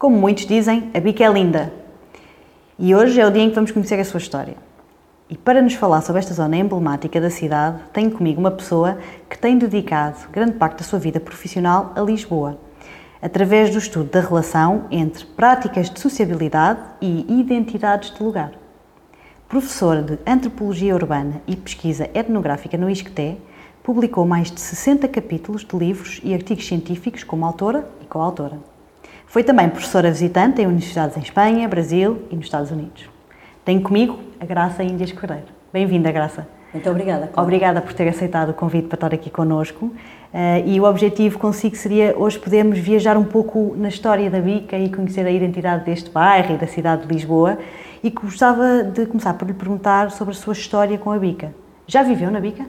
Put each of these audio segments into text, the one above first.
Como muitos dizem, a bica é linda. E hoje é o dia em que vamos conhecer a sua história. E para nos falar sobre esta zona emblemática da cidade, tenho comigo uma pessoa que tem dedicado grande parte da sua vida profissional a Lisboa, através do estudo da relação entre práticas de sociabilidade e identidades de lugar. Professora de Antropologia Urbana e Pesquisa Etnográfica no ISCTE, publicou mais de 60 capítulos de livros e artigos científicos como autora e coautora. Foi também professora visitante em universidades em Espanha, Brasil e nos Estados Unidos. Tenho comigo a Graça Índias Cordeiro. Bem-vinda, Graça. Muito obrigada. Cláudia. Obrigada por ter aceitado o convite para estar aqui connosco. Uh, e o objetivo consigo seria hoje podermos viajar um pouco na história da Bica e conhecer a identidade deste bairro e da cidade de Lisboa. E gostava de começar por lhe perguntar sobre a sua história com a Bica. Já viveu na Bica?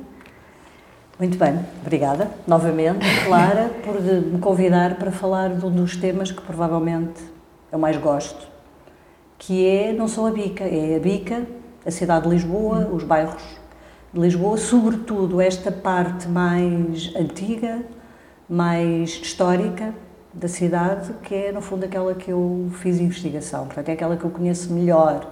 Muito bem, obrigada novamente, Clara, por me convidar para falar de um dos temas que provavelmente eu mais gosto, que é não só a Bica, é a Bica, a cidade de Lisboa, os bairros de Lisboa, sobretudo esta parte mais antiga, mais histórica da cidade, que é no fundo aquela que eu fiz investigação, portanto é aquela que eu conheço melhor.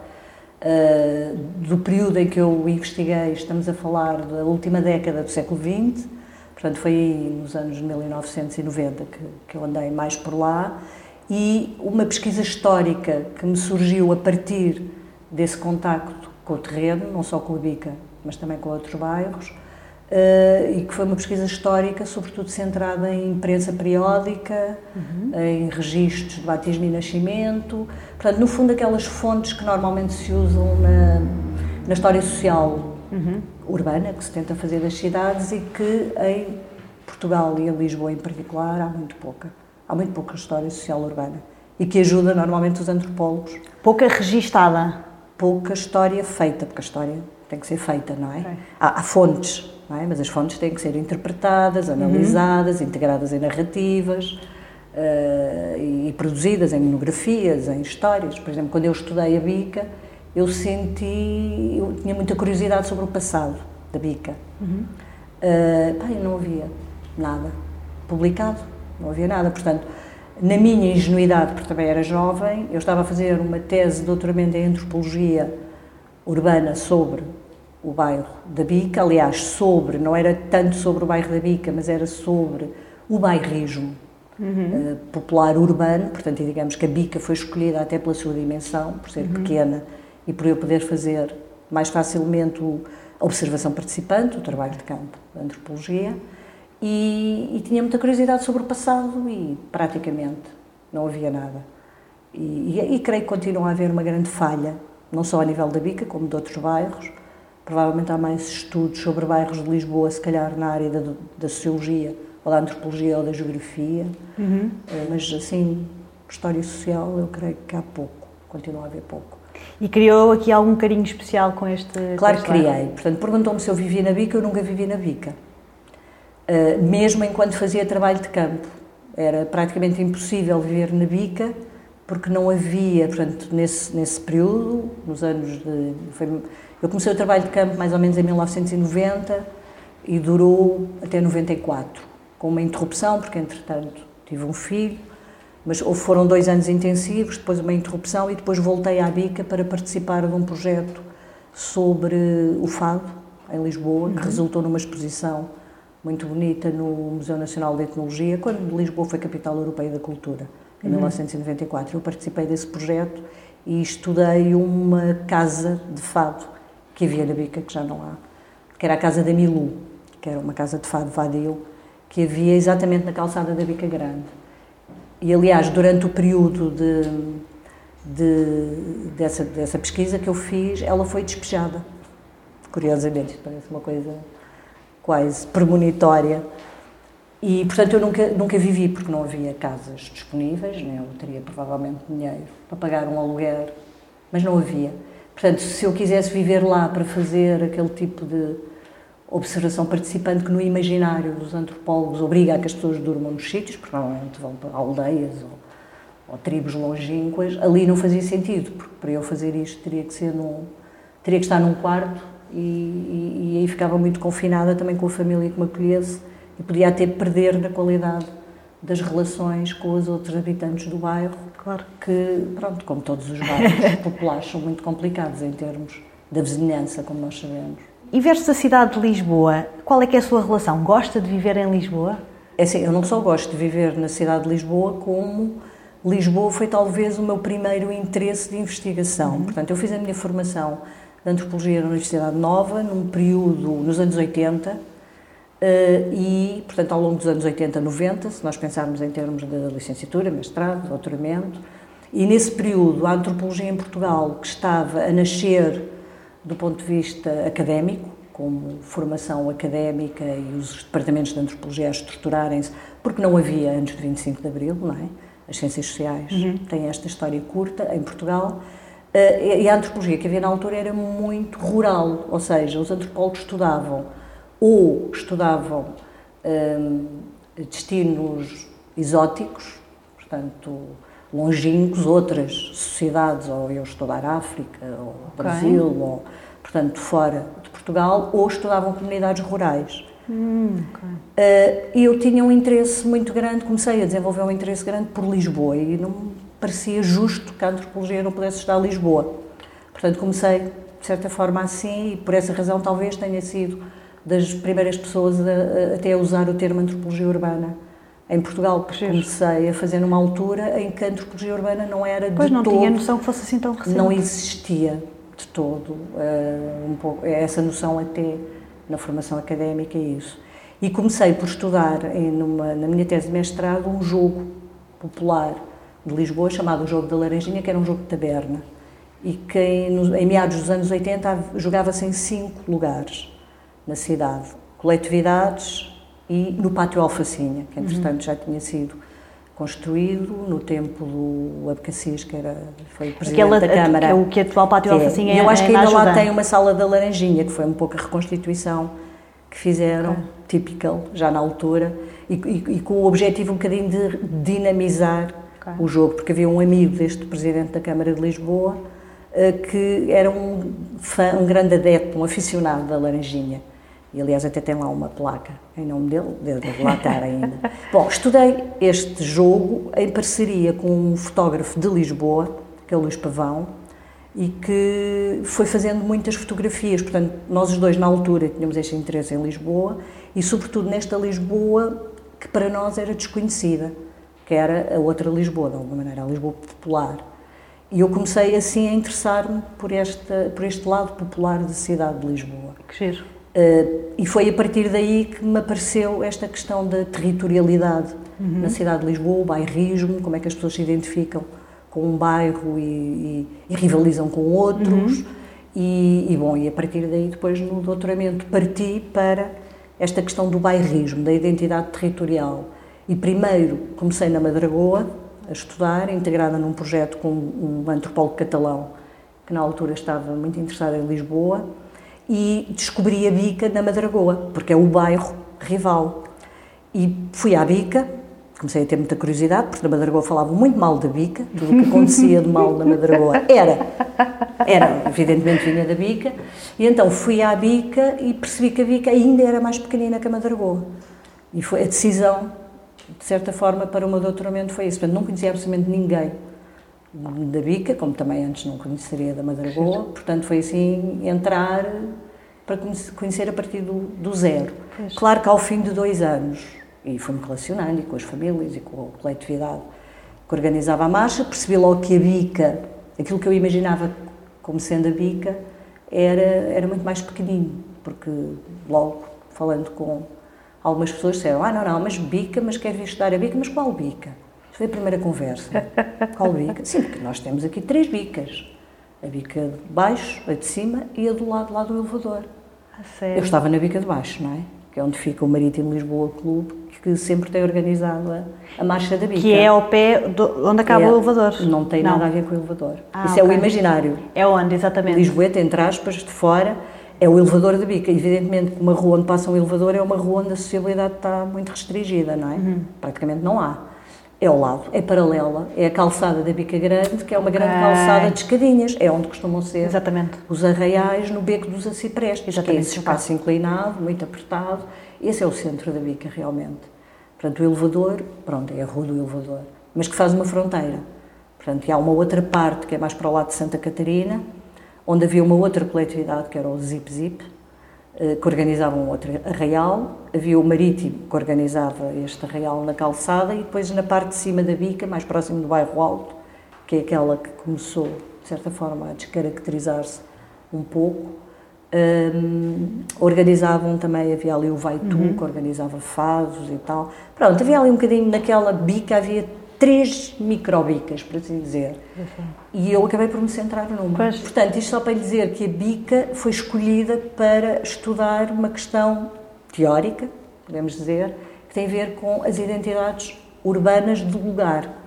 Uh, do período em que eu investiguei, estamos a falar da última década do século XX, portanto foi nos anos 1990 que, que eu andei mais por lá, e uma pesquisa histórica que me surgiu a partir desse contacto com o terreno, não só com o Bica, mas também com outros bairros, Uh, e que foi uma pesquisa histórica, sobretudo centrada em imprensa periódica, uhum. em registros de batismo e nascimento, portanto, no fundo, aquelas fontes que normalmente se usam na, na história social uhum. urbana, que se tenta fazer das cidades e que em Portugal e em Lisboa em particular há muito pouca. Há muito pouca história social urbana e que ajuda normalmente os antropólogos. Pouca registada. Pouca história feita, porque a história tem que ser feita, não é? Okay. Há, há fontes é? mas as fontes têm que ser interpretadas, uhum. analisadas, uhum. integradas em narrativas uh, e, e, produzidas em monografias, em histórias. Por exemplo, quando eu estudei a Bica, eu senti, eu tinha muita curiosidade sobre o passado da Bica. Uhum. Uh, pá, não havia nada publicado, não havia nada. Portanto, na minha ingenuidade, porque também era jovem, eu estava a fazer uma tese de doutoramento em antropologia urbana sobre o bairro da Bica, aliás, sobre, não era tanto sobre o bairro da Bica, mas era sobre o bairrismo uhum. uh, popular urbano, portanto, digamos que a Bica foi escolhida até pela sua dimensão, por ser uhum. pequena e por eu poder fazer mais facilmente a observação participante, o trabalho de campo, a antropologia, e, e, tinha muita curiosidade sobre o passado e praticamente não havia nada. E, e, e creio que continua a haver uma grande falha, não só a nível da Bica, como de outros bairros, Provavelmente há mais estudos sobre bairros de Lisboa, se calhar na área da, da sociologia, ou da antropologia ou da geografia, uhum. Eh, mas assim, história social, eu creio que há pouco, continua a haver pouco. E criou aqui algum carinho especial com este Claro que criei. Portanto, perguntou-me se eu vivia na Bica, eu nunca vivi na Bica. Uh, mesmo enquanto fazia trabalho de campo. Era praticamente impossível viver na Bica, porque não havia, portanto, nesse, nesse período, nos anos de. Foi, eu comecei o trabalho de campo mais ou menos em 1990 e durou até 94, com uma interrupção, porque entretanto tive um filho, mas foram dois anos intensivos, depois uma interrupção e depois voltei à Bica para participar de um projeto sobre o fado em Lisboa, uhum. que resultou numa exposição muito bonita no Museu Nacional de Etnologia, quando Lisboa foi capital europeia da cultura, em uhum. 1994. Eu participei desse projeto e estudei uma casa de fado que havia na Bica, que já não há, que era a casa da Milu, que era uma casa de fado vadio, que havia exatamente na calçada da Bica Grande. E, aliás, durante o período de, de, dessa, dessa pesquisa que eu fiz, ela foi despejada. Curiosamente, parece uma coisa quase premonitória. E, portanto, eu nunca, nunca vivi, porque não havia casas disponíveis, nem eu teria provavelmente dinheiro para pagar um aluguer, mas não havia. Portanto, se eu quisesse viver lá para fazer aquele tipo de observação participante que no imaginário dos antropólogos obriga a que as pessoas durmam nos sítios, porque normalmente vão para aldeias ou, ou tribos longínquas, ali não fazia sentido, porque para eu fazer isto teria que ser num, teria que estar num quarto e, e, e aí ficava muito confinada também com a família que me acolhesse e podia até perder na qualidade das relações com os outros habitantes do bairro, claro. que, pronto, como todos os bairros populares, são muito complicados em termos da vizinhança, como nós sabemos. E versus a cidade de Lisboa, qual é que é a sua relação? Gosta de viver em Lisboa? É assim, eu não só gosto de viver na cidade de Lisboa, como Lisboa foi talvez o meu primeiro interesse de investigação. Uhum. Portanto, eu fiz a minha formação de Antropologia na Universidade Nova, num período, nos anos 80, Uh, e, portanto, ao longo dos anos 80, 90, se nós pensarmos em termos de licenciatura, mestrado, doutoramento, e nesse período a antropologia em Portugal, que estava a nascer do ponto de vista académico, como formação académica e os departamentos de antropologia a estruturarem-se, porque não havia antes de 25 de Abril, não é? As ciências sociais uhum. têm esta história curta em Portugal. Uh, e a antropologia que havia na altura era muito rural, ou seja, os antropólogos estudavam ou estudavam hum, destinos exóticos, portanto, longínquos, outras sociedades, ou eu estudar África, ou okay. Brasil, ou, portanto, fora de Portugal, ou estudavam comunidades rurais. Hum, okay. uh, eu tinha um interesse muito grande, comecei a desenvolver um interesse grande por Lisboa e não me parecia justo que a antropologia não pudesse estudar Lisboa. Portanto, comecei, de certa forma, assim, e por essa razão talvez tenha sido das primeiras pessoas a, a, até a usar o termo antropologia urbana em Portugal, porque comecei a fazer numa altura em que a antropologia urbana não era pois de não todo... tinha noção que fosse assim tão recente. Não existia de todo uh, um pouco, essa noção até na formação académica e isso. E comecei por estudar em, numa, na minha tese de mestrado um jogo popular de Lisboa chamado o Jogo da Laranjinha, que era um jogo de taberna e que em, em meados dos anos 80 jogava-se em cinco lugares na cidade, coletividades e no Pátio Alfacinha, que entretanto uhum. já tinha sido construído no tempo do Abcacis, que era, foi presidente Aquela, da Câmara. É o que é atual Pátio é. Alfacinha é. Eu acho que ainda lá tem uma sala da Laranjinha, que foi um pouco a reconstituição que fizeram, okay. typical, já na altura, e, e, e, com o objetivo um bocadinho de dinamizar okay. o jogo, porque havia um amigo deste presidente da Câmara de Lisboa eh, que era um fã, um grande adepto, um aficionado da Laranjinha. E, aliás, até tem lá uma placa em nome dele, deve lá estar ainda. Bom, estudei este jogo em parceria com um fotógrafo de Lisboa, que é o Luís Pavão, e que foi fazendo muitas fotografias. Portanto, nós os dois, na altura, tínhamos este interesse em Lisboa e, sobretudo, nesta Lisboa que para nós era desconhecida, que era a outra Lisboa, de alguma maneira, a Lisboa popular. E eu comecei assim a interessar-me por, por este lado popular da cidade de Lisboa. Que giro. Uh, e foi a partir daí que me apareceu esta questão da territorialidade uhum. na cidade de Lisboa, o bairrismo, como é que as pessoas se identificam com um bairro e, e, e rivalizam com outros. Uhum. E, e, bom, e a partir daí, depois no doutoramento, parti para esta questão do bairrismo, da identidade territorial. E primeiro comecei na Madragoa a estudar, integrada num projeto com um antropólogo catalão que na altura estava muito interessado em Lisboa e descobri a Bica na Madragoa, porque é o bairro rival. E fui à Bica, comecei a ter muita curiosidade, porque na Madragoa falavam muito mal da Bica, tudo o que acontecia de mal na Madragoa era, era, evidentemente vinha da Bica, e então fui à Bica e percebi que a Bica ainda era mais pequenina que a Madragoa. E foi a decisão, de certa forma, para o meu doutoramento foi isso. Não conhecia absolutamente ninguém da Bica, como também antes não conheceria da Madragoa, portanto foi assim entrar para conhecer a partir do, do zero. Pois. Claro que ao fim de dois anos, e fui-me relacionando e com as famílias e com a coletividade que organizava a marcha, percebi logo que a Bica, aquilo que eu imaginava como sendo a Bica, era, era muito mais pequenino, porque logo, falando com algumas pessoas, disseram, ah não, não, mas Bica, mas quer vir estudar a Bica, mas qual Bica? Foi a primeira conversa. Qual bica? Sim, porque nós temos aqui três bicas. A bica de baixo, a de cima e a do lado lá do elevador. Eu estava na bica de baixo, não é? Que é onde fica o Marítimo Lisboa Clube, que sempre tem organizado a, a marcha da bica. Que é ao pé do, onde acaba é, o elevador. Não tem não. nada a ver com o elevador. Ah, Isso okay. é o imaginário. É onde, exatamente? Lisboeta, entre aspas, de fora, é o elevador da bica. Evidentemente uma rua onde passa um elevador é uma rua onde a sociabilidade está muito restringida, não é? Uhum. Praticamente não há é ao lado, é paralela, é a calçada da Bica Grande, que é uma grande calçada de escadinhas, é onde costumam ser Exatamente. os arraiais no beco dos aciprestes, que é esse espaço inclinado, muito apertado, esse é o centro da Bica realmente. Portanto, o elevador, pronto, é a rua do elevador, mas que faz uma fronteira. Portanto, e há uma outra parte que é mais para o lado de Santa Catarina, onde havia uma outra coletividade que era o Zip Zip, que organizava um outro arraial, havia o Marítimo que organizava este arraial na calçada e depois na parte de cima da bica, mais próximo do bairro Alto, que é aquela que começou, de certa forma, a descaracterizar-se um pouco, um, organizavam também, havia ali o Vaitu, uhum. que organizava fados e tal. Pronto, havia ali um bocadinho, naquela bica havia três microbicas, por assim dizer. Uhum. E eu acabei por me centrar numa. Pois. Portanto, isto só para lhe dizer que a bica foi escolhida para estudar uma questão teórica, podemos dizer, que tem a ver com as identidades urbanas do lugar.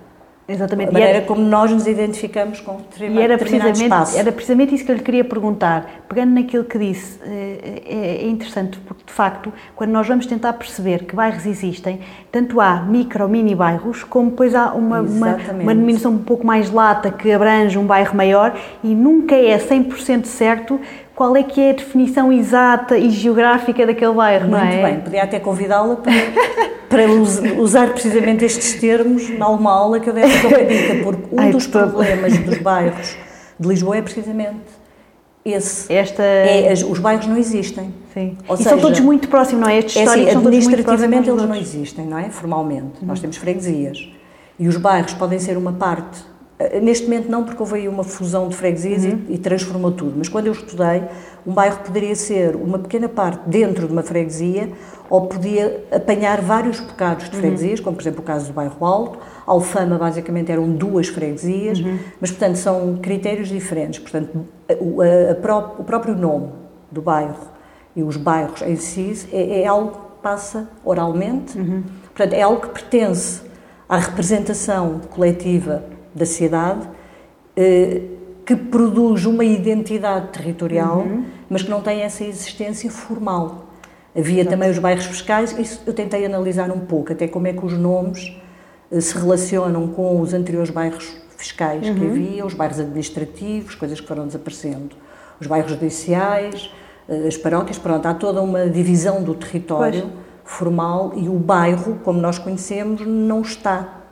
Exatamente. A maneira era, como nós nos identificamos com determinado, e era precisamente, espaço. Era precisamente isso que eu lhe queria perguntar. Pegando naquilo que disse, é, é interessante porque, de facto, quando nós vamos tentar perceber que bairros existem, tanto há micro, mini bairros, como depois há uma, uma, uma, denominação um pouco mais lata que abrange um bairro maior e nunca é 100% certo qual é que é a definição exata e geográfica daquele bairro, Muito não é? Muito bem, podia até convidá-la para, para usar precisamente estes termos numa aula que eu dei para a porque um Ai, dos todo. problemas dos bairros de Lisboa é precisamente esse. Esta... É, os bairros não existem. Sim. Ou e seja, são todos muito próximos, não é? Estes é assim, administrativamente eles não existem, não é? Formalmente. Uhum. Nós temos freguesias. E os bairros podem ser uma parte neste momento não, porque houve aí uma fusão de freguesias uhum. e, e, transformou tudo. Mas quando eu estudei, um bairro poderia ser uma pequena parte dentro de uma freguesia ou podia apanhar vários bocados de uhum. freguesias, uhum. como por exemplo o caso do bairro Alto. Alfama basicamente eram duas freguesias, uhum. mas portanto são critérios diferentes. Portanto, o, a, a pró o próprio nome do bairro e os bairros em si é, é algo que passa oralmente, uhum. portanto é algo que pertence à representação coletiva da cidade eh, que produz uma identidade territorial, uhum. mas que não tem essa existência formal. Havia Exato. também os bairros fiscais, isso eu tentei analisar um pouco, até como é que os nomes eh, se relacionam com os anteriores bairros fiscais uhum. que havia, os bairros administrativos, coisas que foram desaparecendo, os bairros judiciais, eh, as paróquias, pronto, há toda uma divisão do território pois. formal e o bairro, como nós conhecemos, não está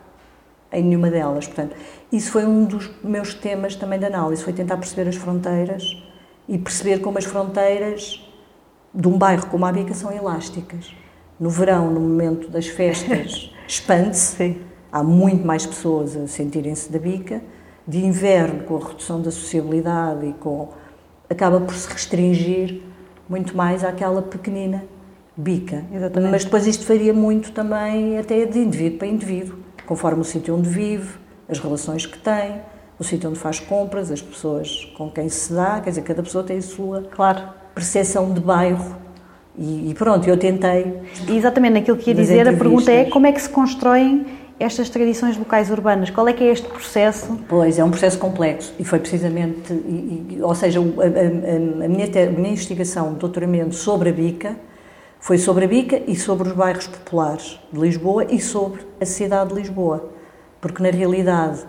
em nenhuma delas. Portanto, isso foi um dos meus temas também de análise, foi tentar perceber as fronteiras e perceber como as fronteiras de um bairro como a Bica são elásticas. No verão, no momento das festas, expande-se, há muito mais pessoas a sentirem-se da Bica. De inverno, com a redução da sociabilidade e com acaba por se restringir muito mais àquela pequenina bica. Exatamente. Mas depois isto faria muito também até de indivíduo para indivíduo conforme o sítio onde vive, as relações que tem, o sítio onde faz compras, as pessoas com quem se dá, quer dizer, cada pessoa tem a sua claro. percepção de bairro. E, e pronto, eu tentei. E exatamente naquilo que ia dizer, a pergunta é como é que se constroem estas tradições locais urbanas? Qual é que é este processo? Pois, é um processo complexo e foi precisamente, e, e, ou seja, a, a, a, minha, a minha investigação de doutoramento sobre a bica foi sobre a Bica e sobre os bairros populares de Lisboa e sobre a cidade de Lisboa. Porque, na realidade,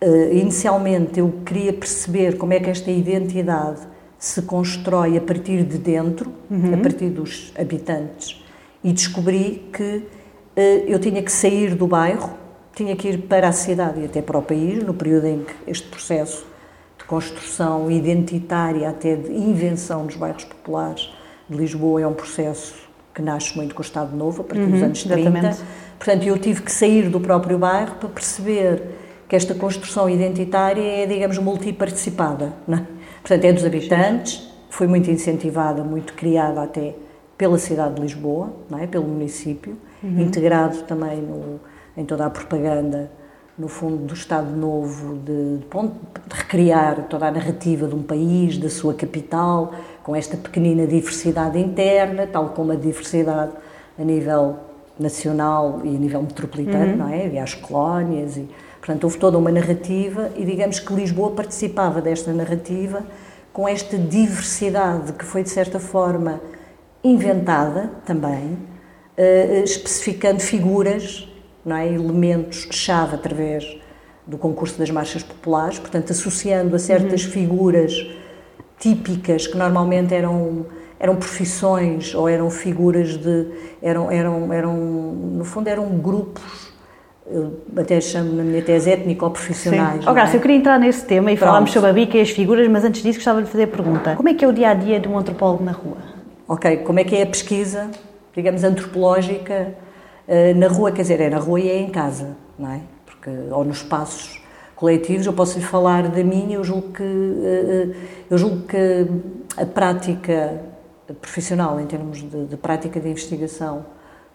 eh, inicialmente eu queria perceber como é que esta identidade se constrói a partir de dentro, uhum. a partir dos habitantes, e descobri que eh, eu tinha que sair do bairro, tinha que ir para a cidade e até para o país, no período em que este processo de construção identitária, até de invenção dos bairros populares, de Lisboa é um processo que nasce muito com o Estado Novo, a partir uhum, dos anos 30. Exatamente. Portanto, eu tive que sair do próprio bairro para perceber que esta construção identitária é, digamos, multiparticipada. Não é? Portanto, é dos habitantes, foi muito incentivada, muito criada até pela cidade de Lisboa, não é? pelo município, uhum. integrado também no, em toda a propaganda no fundo, do Estado Novo, de, de, de, recriar toda a narrativa de um país, da sua capital, com esta pequenina diversidade interna, tal como a diversidade a nível nacional e a nível metropolitano, uhum. não é? Havia as colónias e, portanto, houve toda uma narrativa e digamos que Lisboa participava desta narrativa com esta diversidade que foi, de certa forma, inventada também, uh, especificando figuras não é? elementos-chave através do concurso das marchas populares, portanto, associando a certas uhum. figuras típicas que normalmente eram, eram profissões ou eram figuras de. eram, eram, eram no fundo, eram grupos eu até chamo na minha tese étnico-profissionais. Oh, Graça, é? eu queria entrar nesse tema e Pronto. falarmos sobre a bica e as figuras, mas antes disso gostava de fazer a pergunta. Como é que é o dia-a-dia -dia de um antropólogo na rua? Ok, como é que é a pesquisa, digamos, antropológica uh, na rua? Quer dizer, é na rua e é em casa, não é? Porque, ou nos espaços coletivos, eu posso lhe falar da minha, eu julgo que, uh, eu julgo que a prática profissional, em termos de, de prática de investigação,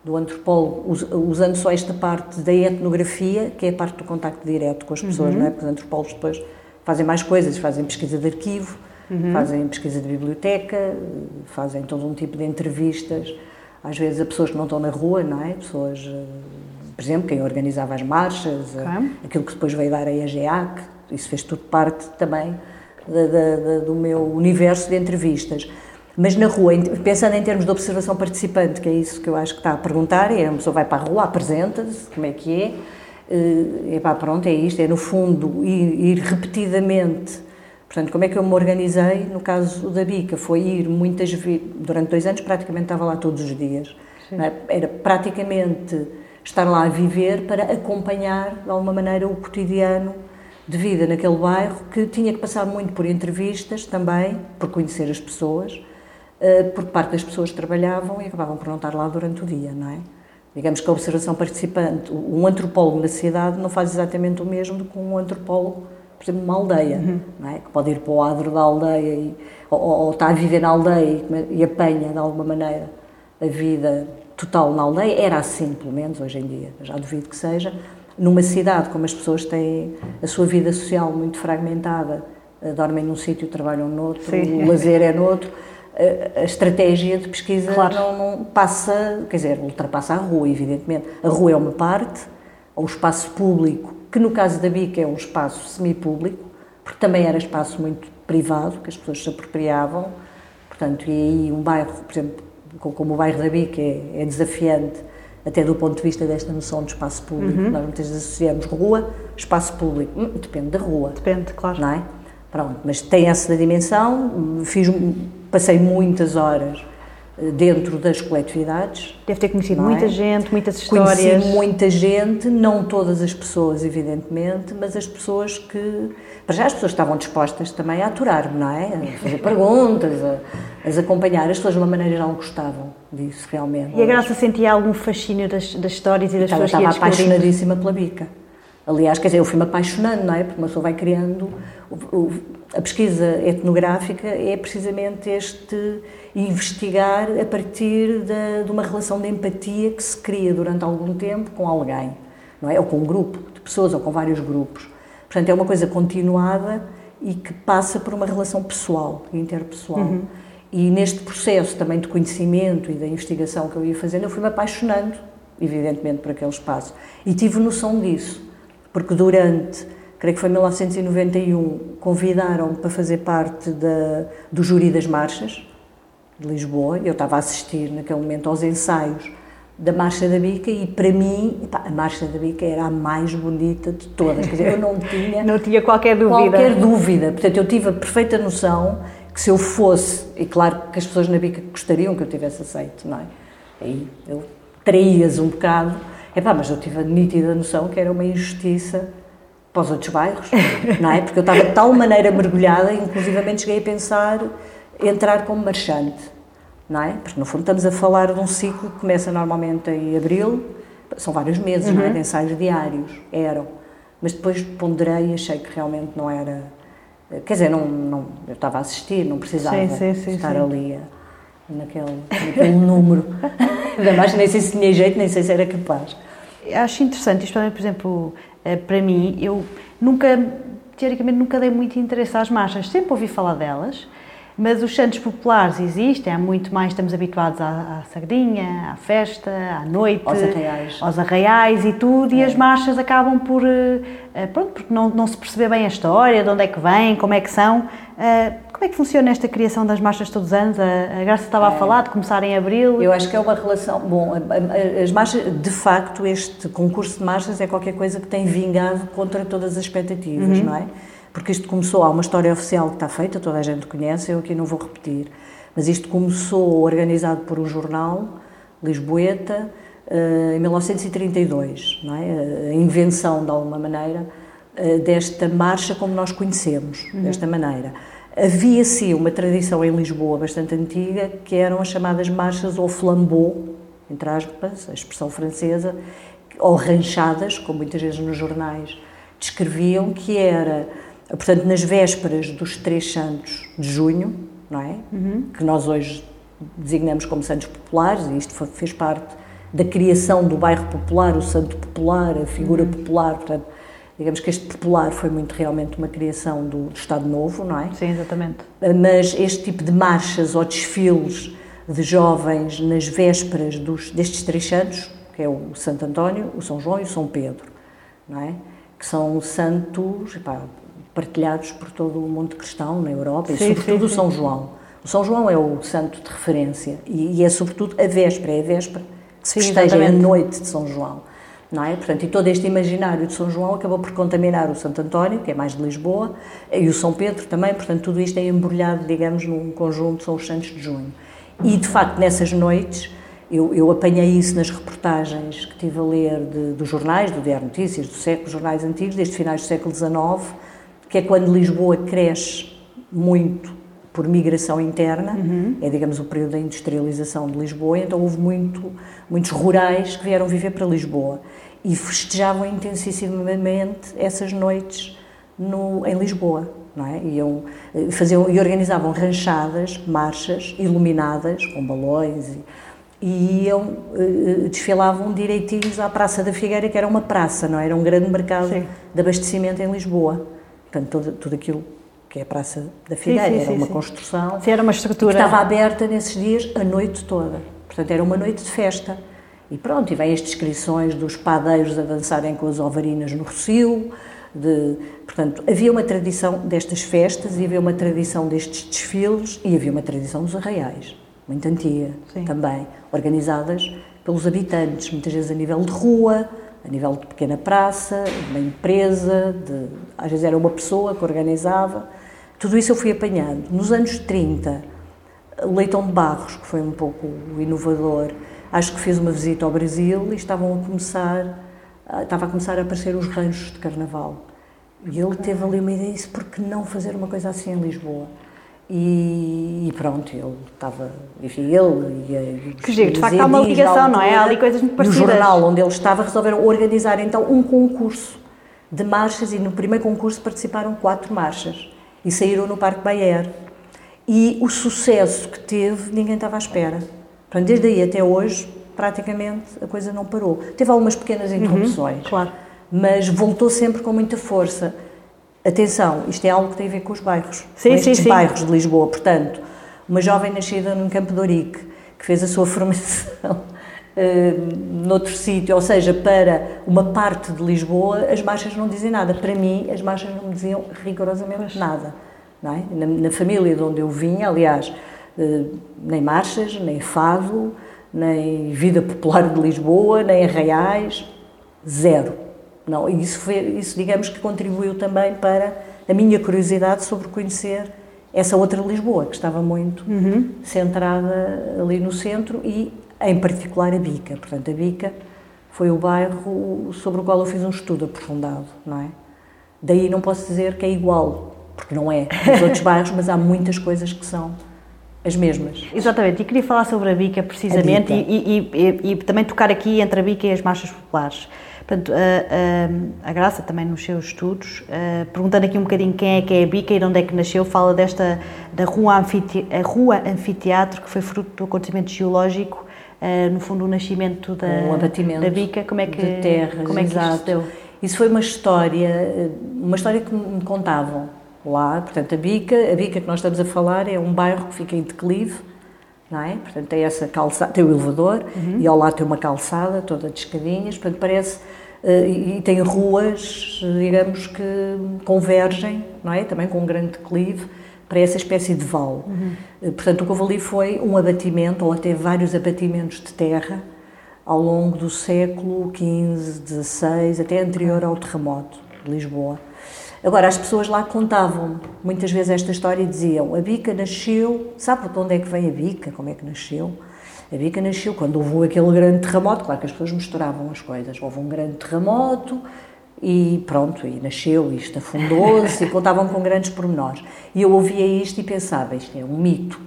do antropólogo, usando só esta parte da etnografia, que é a parte do contacto direto com as pessoas, uhum. não é? Porque os antropólogos depois fazem mais coisas, fazem pesquisa de arquivo, uhum. fazem pesquisa de biblioteca, fazem todo um tipo de entrevistas, às vezes a pessoas que não estão na rua, não é? Pessoas, eh, por exemplo, quem organizava as marchas, eh, okay. aquilo que depois veio dar a EGEAC, isso fez tudo parte também do meu universo de entrevistas. Mas na rua, pensando em termos de observação participante, que é isso que eu acho que está a perguntar, é a pessoa vai para a rua, apresenta-se, como é que é, e eh, pá, pronto, é isto, é no fundo ir, ir, repetidamente. Portanto, como é que eu me organizei? No caso da Bica, foi ir muitas vezes, durante dois anos praticamente estava lá todos os dias. É? Era praticamente estar lá a viver para acompanhar, de alguma maneira, o cotidiano de vida naquele bairro, que tinha que passar muito por entrevistas também, por conhecer as pessoas, eh, por parte das pessoas que trabalhavam e acabavam por não estar lá durante o dia, não é? Digamos que a observação participante, um antropólogo na cidade não faz exatamente o mesmo do que um antropólogo, por exemplo, numa aldeia, uhum. não é? Que pode ir para o adro da aldeia e, ou, ou, está a viver na aldeia e, e apanha de alguma maneira a vida total na aldeia, era assim pelo menos hoje em dia, já duvido que seja. Numa cidade como as pessoas têm a sua vida social muito fragmentada, eh, dormem num sítio, trabalham noutro, Sim. o lazer é noutro, a estratégia de pesquisa claro. não, não, passa, quer dizer, ultrapassa a rua, evidentemente. A rua é uma parte, o espaço público, que no caso da Bica é um espaço semipúblico, porque também era espaço muito privado, que as pessoas se apropriavam, portanto, e aí um bairro, por exemplo, como o bairro da Bica é, é desafiante, até do ponto de vista desta noção de espaço público. Uhum. Nós muitas vezes associamos rua, espaço público. Hum, depende da rua. Depende, claro. Não é? Pronto, mas tem essa dimensão. Fiz passei muitas horas dentro das coletividades. Deve ter conhecido é? muita gente, muitas histórias. Conheci muita gente, não todas as pessoas, evidentemente, mas as pessoas que. Para já as pessoas estavam dispostas também a aturar-me, não é? A fazer perguntas, a, as acompanhar. As pessoas, de uma maneira geral, gostavam disso, realmente. E a Graça sentia algum fascínio das, das histórias e das pessoas que Estava apaixonadíssima pela bica. Aliás, quer dizer, eu fui-me apaixonando, não é? Porque uma pessoa vai criando. O, o, a pesquisa etnográfica é precisamente este investigar a partir de, de, uma relação de empatia que se cria durante algum tempo com alguém, não é? Ou com um grupo de pessoas, ou com vários grupos. Portanto, é uma coisa continuada e que passa por uma relação pessoal, interpessoal. Uhum. E neste processo também de conhecimento e da investigação que eu ia fazendo, eu fui-me apaixonando, evidentemente, por aquele espaço. E tive noção disso, porque durante creio que foi em 1991, convidaram-me para fazer parte da, do júri das marchas de Lisboa. Eu estava a assistir naquele momento aos ensaios da Marcha da Bica e para mim pá, a Marcha da Bica era a mais bonita de todas. Quer dizer, eu não tinha, não tinha qualquer dúvida. Qualquer dúvida. Portanto, eu tive a perfeita noção que se eu fosse, e claro que as pessoas na Bica gostariam que eu tivesse aceito, não é? Aí eu traías um bocado, epá, mas eu tive a nítida noção que era uma injustiça para os outros bairros, não é? Porque eu estava de tal maneira mergulhada, inclusivamente cheguei a pensar entrar como marchante, não é? Porque no fundo estamos a falar de um ciclo que começa normalmente em abril, são vários meses, uhum. não é? De ensaios diários, eram. Mas depois ponderei e achei que realmente não era. Quer dizer, não, não, eu estava a assistir, não precisava sim, sim, sim, estar ali a, naquele, naquele número. Ainda mais, nem sei se tinha jeito, nem sei se era capaz. Acho interessante, isto, por exemplo, para mim, eu nunca, teoricamente, nunca dei muito interesse às marchas, sempre ouvi falar delas, mas os santos populares existem, há muito mais, estamos habituados à, à sardinha, à festa, à noite, aos arraiais, aos arraiais e tudo, é. e as marchas acabam por, eh, eh, pronto, porque não, não se percebe bem a história, de onde é que vêm, como é que são. Como é que funciona esta criação das marchas todos os anos? A Graça estava a é. falar de começar em abril. Eu acho que é uma relação. Bom, as marchas, de facto, este concurso de marchas é qualquer coisa que tem vingado contra todas as expectativas, uhum. não é? porque isto começou, há uma história oficial que está feita, toda a gente conhece, eu aqui não vou repetir, Mas isto começou organizado por um jornal, Lisboeta, eh, em 1932, não é? a invenção, de alguma maneira, eh, desta marcha como nós conhecemos, uhum. desta maneira. Havia, sim, uma tradição em Lisboa bastante antiga, que eram as chamadas marchas ou flambeau, entre aspas, a expressão francesa, ou ranchadas, como muitas vezes nos jornais descreviam, que era, portanto, nas vésperas dos Três Santos de Junho, não é? Uhum. Que nós hoje designamos como Santos Populares, e isto fez parte da criação do bairro popular, o Santo Popular, a figura uhum. popular, portanto, digamos que este popular foi muito realmente uma criação do, do, Estado Novo, não é? Sim, exatamente. Mas este tipo de marchas ou desfiles de jovens nas vésperas dos, destes três santos, que é o Santo António, o São João e o São Pedro, não é? Que são santos epá, partilhados por todo o mundo cristão na Europa sim, e sobretudo sim, o São João. O São João é o santo de referência e, e é sobretudo a véspera, é a véspera que se festeja a noite de São João. Não é? Portanto, e todo este imaginário de São João acabou por contaminar o Santo António, que é mais de Lisboa, e o São Pedro também, portanto, tudo isto é embrulhado, digamos, num conjunto, são os Santos de Junho. E, de facto, nessas noites, eu, eu apanhei isso nas reportagens que tive a ler de, dos jornais, do Diário Notícias, do século, jornais antigos, desde finais do século XIX, que é quando Lisboa cresce muito por migração interna, uhum. é, digamos, o período da industrialização de Lisboa, então houve muito, muitos rurais que vieram viver para Lisboa e festejavam intensissimamente essas noites no, em Lisboa. Não é? Iam, eh, faziam, e organizavam ranchadas, marchas iluminadas com balões e, e iam, eh, desfilavam direitinhos à Praça da Figueira, que era uma praça, não é? era um grande mercado Sim. de abastecimento em Lisboa. Portanto, tudo, tudo aquilo que é a Praça da Figueira, sim, sim, era uma construção. Sim, era uma estrutura. Que estava aberta nesses dias a noite toda. Portanto, era uma noite de festa. E pronto, e vêm as descrições dos padeiros a dançarem com as ovarinas no Rocio. De, portanto, havia uma tradição destas festas e havia uma tradição destes desfiles e havia uma tradição dos arraiais, muito antiga também, organizadas pelos habitantes, muitas vezes a nível de rua, a nível de pequena praça, de uma empresa, de, às vezes era uma pessoa que organizava. Tudo isso eu fui apanhando. Nos anos 30, Leitão de Barros, que foi um pouco o inovador, acho que fez uma visita ao Brasil e estavam a começar, estava a começar a aparecer os ranchos de carnaval. E ele teve ali uma ideia, disse, por que não fazer uma coisa assim em Lisboa? E, e, pronto, ele estava, enfim, ele e, Que giro, de facto há uma ligação, não é? Há ali coisas muito parecidas. No jornal onde ele estava resolveram organizar então um concurso de marchas e no primeiro concurso participaram quatro marchas e saíram no Parque Bayer. E o sucesso que teve, ninguém estava à espera. Portanto, desde aí até hoje, praticamente a coisa não parou. Teve algumas pequenas uhum, interrupções, uhum, claro. mas voltou sempre com muita força. Atenção, isto é algo que tem a ver com os bairros, sim, com estes sim, sim. bairros de Lisboa. Portanto, uma jovem nascida num Campo de Ourique, que fez a sua formação uh, noutro sítio, ou seja, para uma parte de Lisboa, as marchas não dizem nada. Para mim, as marchas não me diziam rigorosamente nada. É? na, na, família de onde eu vinha, aliás, nem marchas, nem fado, nem vida popular de Lisboa, nem arraiais, zero. Não, isso, foi, isso, digamos que contribuiu também para a minha curiosidade sobre conhecer essa outra Lisboa, que estava muito uhum. centrada ali no centro e, em particular, a Bica. Portanto, a Bica foi o bairro sobre o qual eu fiz um estudo aprofundado, não é? Daí não posso dizer que é igual, porque não é nos outros bairros, mas há muitas coisas que são as mesmas. Exatamente, e queria falar sobre a Bica precisamente a. E, e, e, e, também tocar aqui entre a Bica e as marchas populares. Portanto, a, a, a, Graça também nos seus estudos, uh, perguntando aqui um bocadinho quem é que é a Bica e de onde é que nasceu, fala desta da rua, anfite, a rua Anfiteatro, que foi fruto do acontecimento geológico, no fundo o nascimento da, um abatimento da Bica, como é que, de terras, como é que exato. isso deu? Isso foi uma história, uma história que me contavam lá, portanto a Bica, a Bica que nós estamos a falar é um bairro que fica em declive, não é? Portanto, tem essa calçada, tem o elevador uhum. e ao lado tem uma calçada toda de escadinhas, portanto, parece. Uh, e, tem ruas, digamos, que convergem, não é? Também com um grande declive para essa espécie de vale. Uhum. Uh, portanto, o que houve ali foi um abatimento, ou até vários abatimentos de terra, ao longo do século XV, XVI, até anterior ao terremoto de Lisboa. Agora, as pessoas lá contavam muitas vezes esta história e diziam: a bica nasceu, sabe de onde é que vem a bica? Como é que nasceu? A bica nasceu quando houve aquele grande terremoto. Claro que as pessoas misturavam as coisas. Houve um grande terremoto e pronto, e nasceu, isto afundou-se e contavam com grandes pormenores. E eu ouvia isto e pensava: isto é um mito.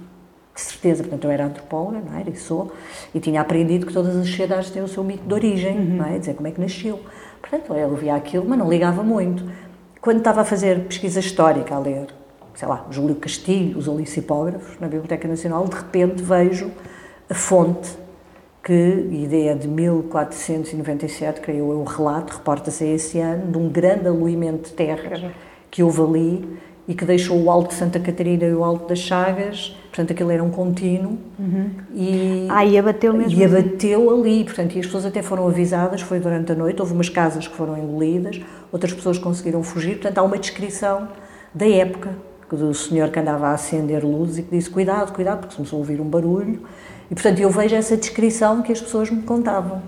De certeza, portanto, eu era antropóloga, não era? E sou, e tinha aprendido que todas as sociedades têm o seu mito de origem, uhum. não é? Dizer como é que nasceu. Portanto, eu ouvia aquilo, mas não ligava muito. Quando estava a fazer pesquisa histórica, a ler, sei lá, Júlio Castilho, os olicipógrafos, na Biblioteca Nacional, de repente vejo a fonte que, ideia de 1497, creio eu, o relato, reporta-se esse ano, de um grande aluimento de terra que houve ali e que deixou o Alto de Santa Catarina e o Alto das Chagas, portanto aquilo era um contínuo uhum. e, ah, e abateu mesmo e abateu ali, portanto e as pessoas até foram avisadas, foi durante a noite, houve umas casas que foram engolidas, outras pessoas conseguiram fugir, portanto há uma descrição da época do senhor que andava a acender luzes e que disse cuidado, cuidado, porque começou a ouvir um barulho e portanto eu vejo essa descrição que as pessoas me contavam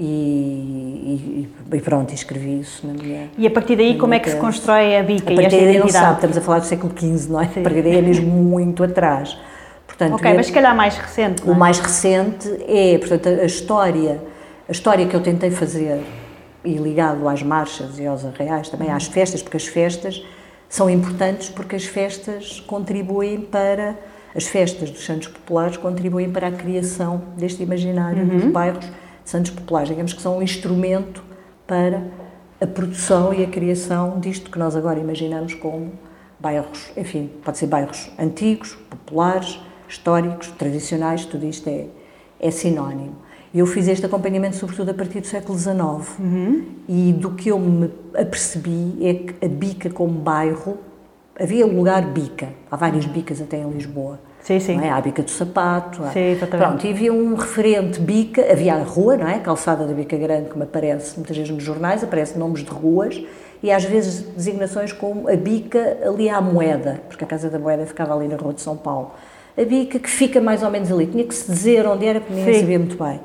e, e, e, pronto, escrevi isso na minha. E a partir daí, como é que se constrói a bica? A partir daí não sabe, estamos a falar do século XV, não é? Sim. A partir daí é mesmo muito atrás. Portanto, ok, é, mas se calhar mais recente. O é? mais recente é, portanto, a história, a história que eu tentei fazer e ligado às marchas e aos arreais, também às festas, porque as festas são importantes porque as festas contribuem para as festas dos santos populares contribuem para a criação deste imaginário uhum. dos bairros Santos Populares, digamos que são um instrumento para a produção e a criação disto que nós agora imaginamos como bairros, enfim, pode ser bairros antigos, populares, históricos, tradicionais, tudo isto é, é sinónimo. Eu fiz este acompanhamento sobretudo a partir do século XIX uhum. e do que eu me apercebi é que a Bica como bairro, havia o lugar Bica, há várias bicas até em Lisboa, Sim, sim. Não é? Há a bica do sapato. Há... Sim. Pronto, e havia um referente bica, havia a rua, não é? A calçada da bica grande, como aparece muitas vezes nos jornais, aparecem nomes de ruas e às vezes designações como a bica ali à moeda, porque a Casa da Moeda ficava ali na Rua de São Paulo. A bica que fica mais ou menos ali, tinha que se dizer onde era, porque ninguém sim. sabia muito bem.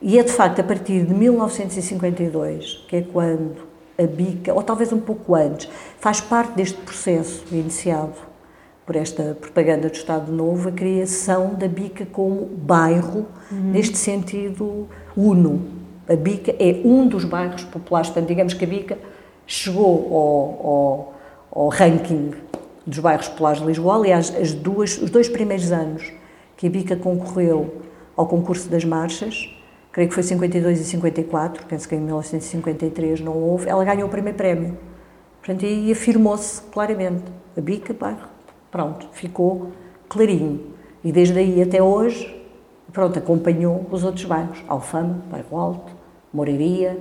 E é de facto a partir de 1952, que é quando a bica, ou talvez um pouco antes, faz parte deste processo iniciado por esta propaganda do Estado Novo, a criação da Bica como bairro, uhum. neste sentido uno. A Bica é um dos bairros populares, portanto, digamos que a Bica chegou ao, ao, ao ranking dos bairros populares de Lisboa. Aliás, as duas, os dois primeiros anos que a Bica concorreu ao concurso das marchas, creio que foi 52 e 54, penso que em 1953 não houve, ela ganhou o primeiro prémio. Portanto, e afirmou-se claramente, a Bica, bairro Pronto, ficou clarinho. E desde aí até hoje, pronto, acompanhou os outros bairros. Alfama, Bairro Alto, Moreiria,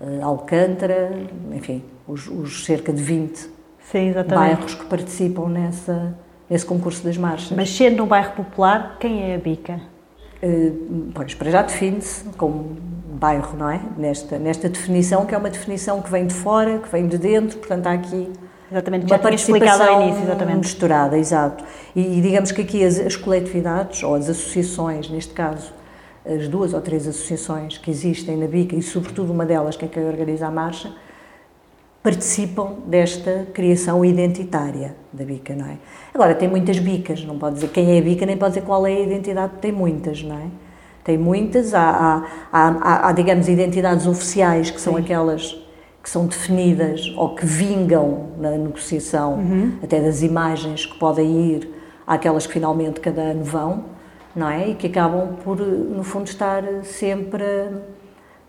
eh, Alcântara, enfim, os, os cerca de 20 Sim, bairros que participam nessa, nesse concurso das marchas. Mas sendo um bairro popular, quem é a Bica? Uh, pois, para já define-se como bairro, não é? Nesta, nesta definição, que é uma definição que vem de fora, que vem de dentro, portanto há aqui Exatamente, já tinha explicado ao início, exatamente. misturada, exato. E, e digamos que aqui as, as, coletividades, ou as associações, neste caso, as duas ou três associações que existem na BICA, e sobretudo uma delas, que é quem organiza a marcha, participam desta criação identitária da bica, não é? Agora, tem muitas bicas, não pode dizer quem é a bica, nem pode dizer qual é a identidade, tem muitas, não é? Tem muitas, há, há, há, há digamos, identidades oficiais, que são Sim. aquelas que são definidas ou que vingam na negociação, uhum. até das imagens que podem ir àquelas que finalmente cada ano vão, não é? E que acabam por, no fundo, estar sempre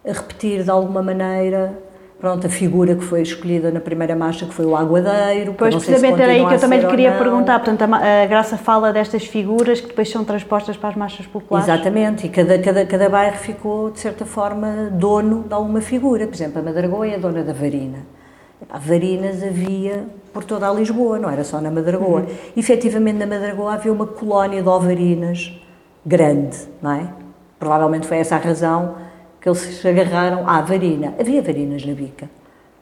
a repetir de alguma maneira pronto, a figura que foi escolhida na primeira marcha, que foi o aguadeiro. Pois, precisamente era aí que eu também lhe queria perguntar. Portanto, a, a, Graça fala destas figuras que depois são transpostas para as marchas populares. Exatamente, e cada, cada, cada bairro ficou, de certa forma, dono de alguma figura. Por exemplo, a Madragoa é a dona da Varina. Há varinas havia por toda a Lisboa, não era só na Madragoa. Uhum. Efetivamente, na Madragoa havia uma colónia de ovarinas grande, não é? Provavelmente foi essa a razão que eles se agarraram à varina. Havia varinas na bica.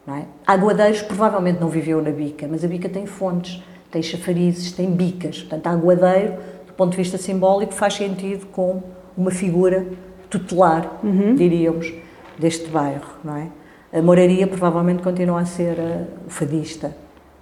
Não é? Aguadeiros provavelmente não viveu na bica, mas a bica tem fontes, tem chafarizes, tem bicas. Portanto, aguadeiro, do ponto de vista simbólico, faz sentido com uma figura tutelar, uhum. diríamos, deste bairro, não é? A moraria provavelmente continua a ser uh, o fadista,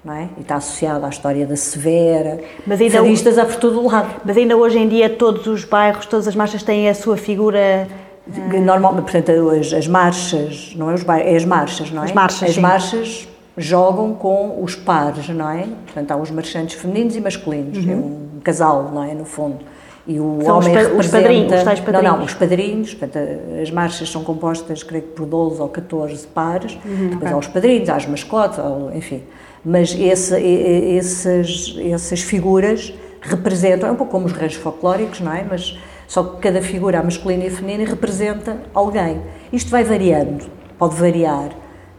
não é? E está associado à história da Severa, mas ainda fadistas há por todo o lado. Mas ainda hoje em dia todos os bairros, todas as marchas têm a sua figura... Uh... Normal, portanto, as, as, marchas, não é os é as marchas, não é? As marchas, As sim. marchas jogam com os pares, não é? Portanto, há os marchantes femininos e masculinos, uhum. é um casal, não é? No fundo. E o São homem os. Os padrinhos, os tais padrinhos. Não, não, os padrinhos, portanto, as marchas são compostas, creio que por 12 ou 14 pares, uhum, depois okay. há os padrinhos, há as mascotes, enfim. Mas esse, esses, essas figuras representam, é um pouco como os reis folclóricos, não é? Mas só que cada figura, a masculina e a feminina, representa alguém. Isto vai variando, pode variar,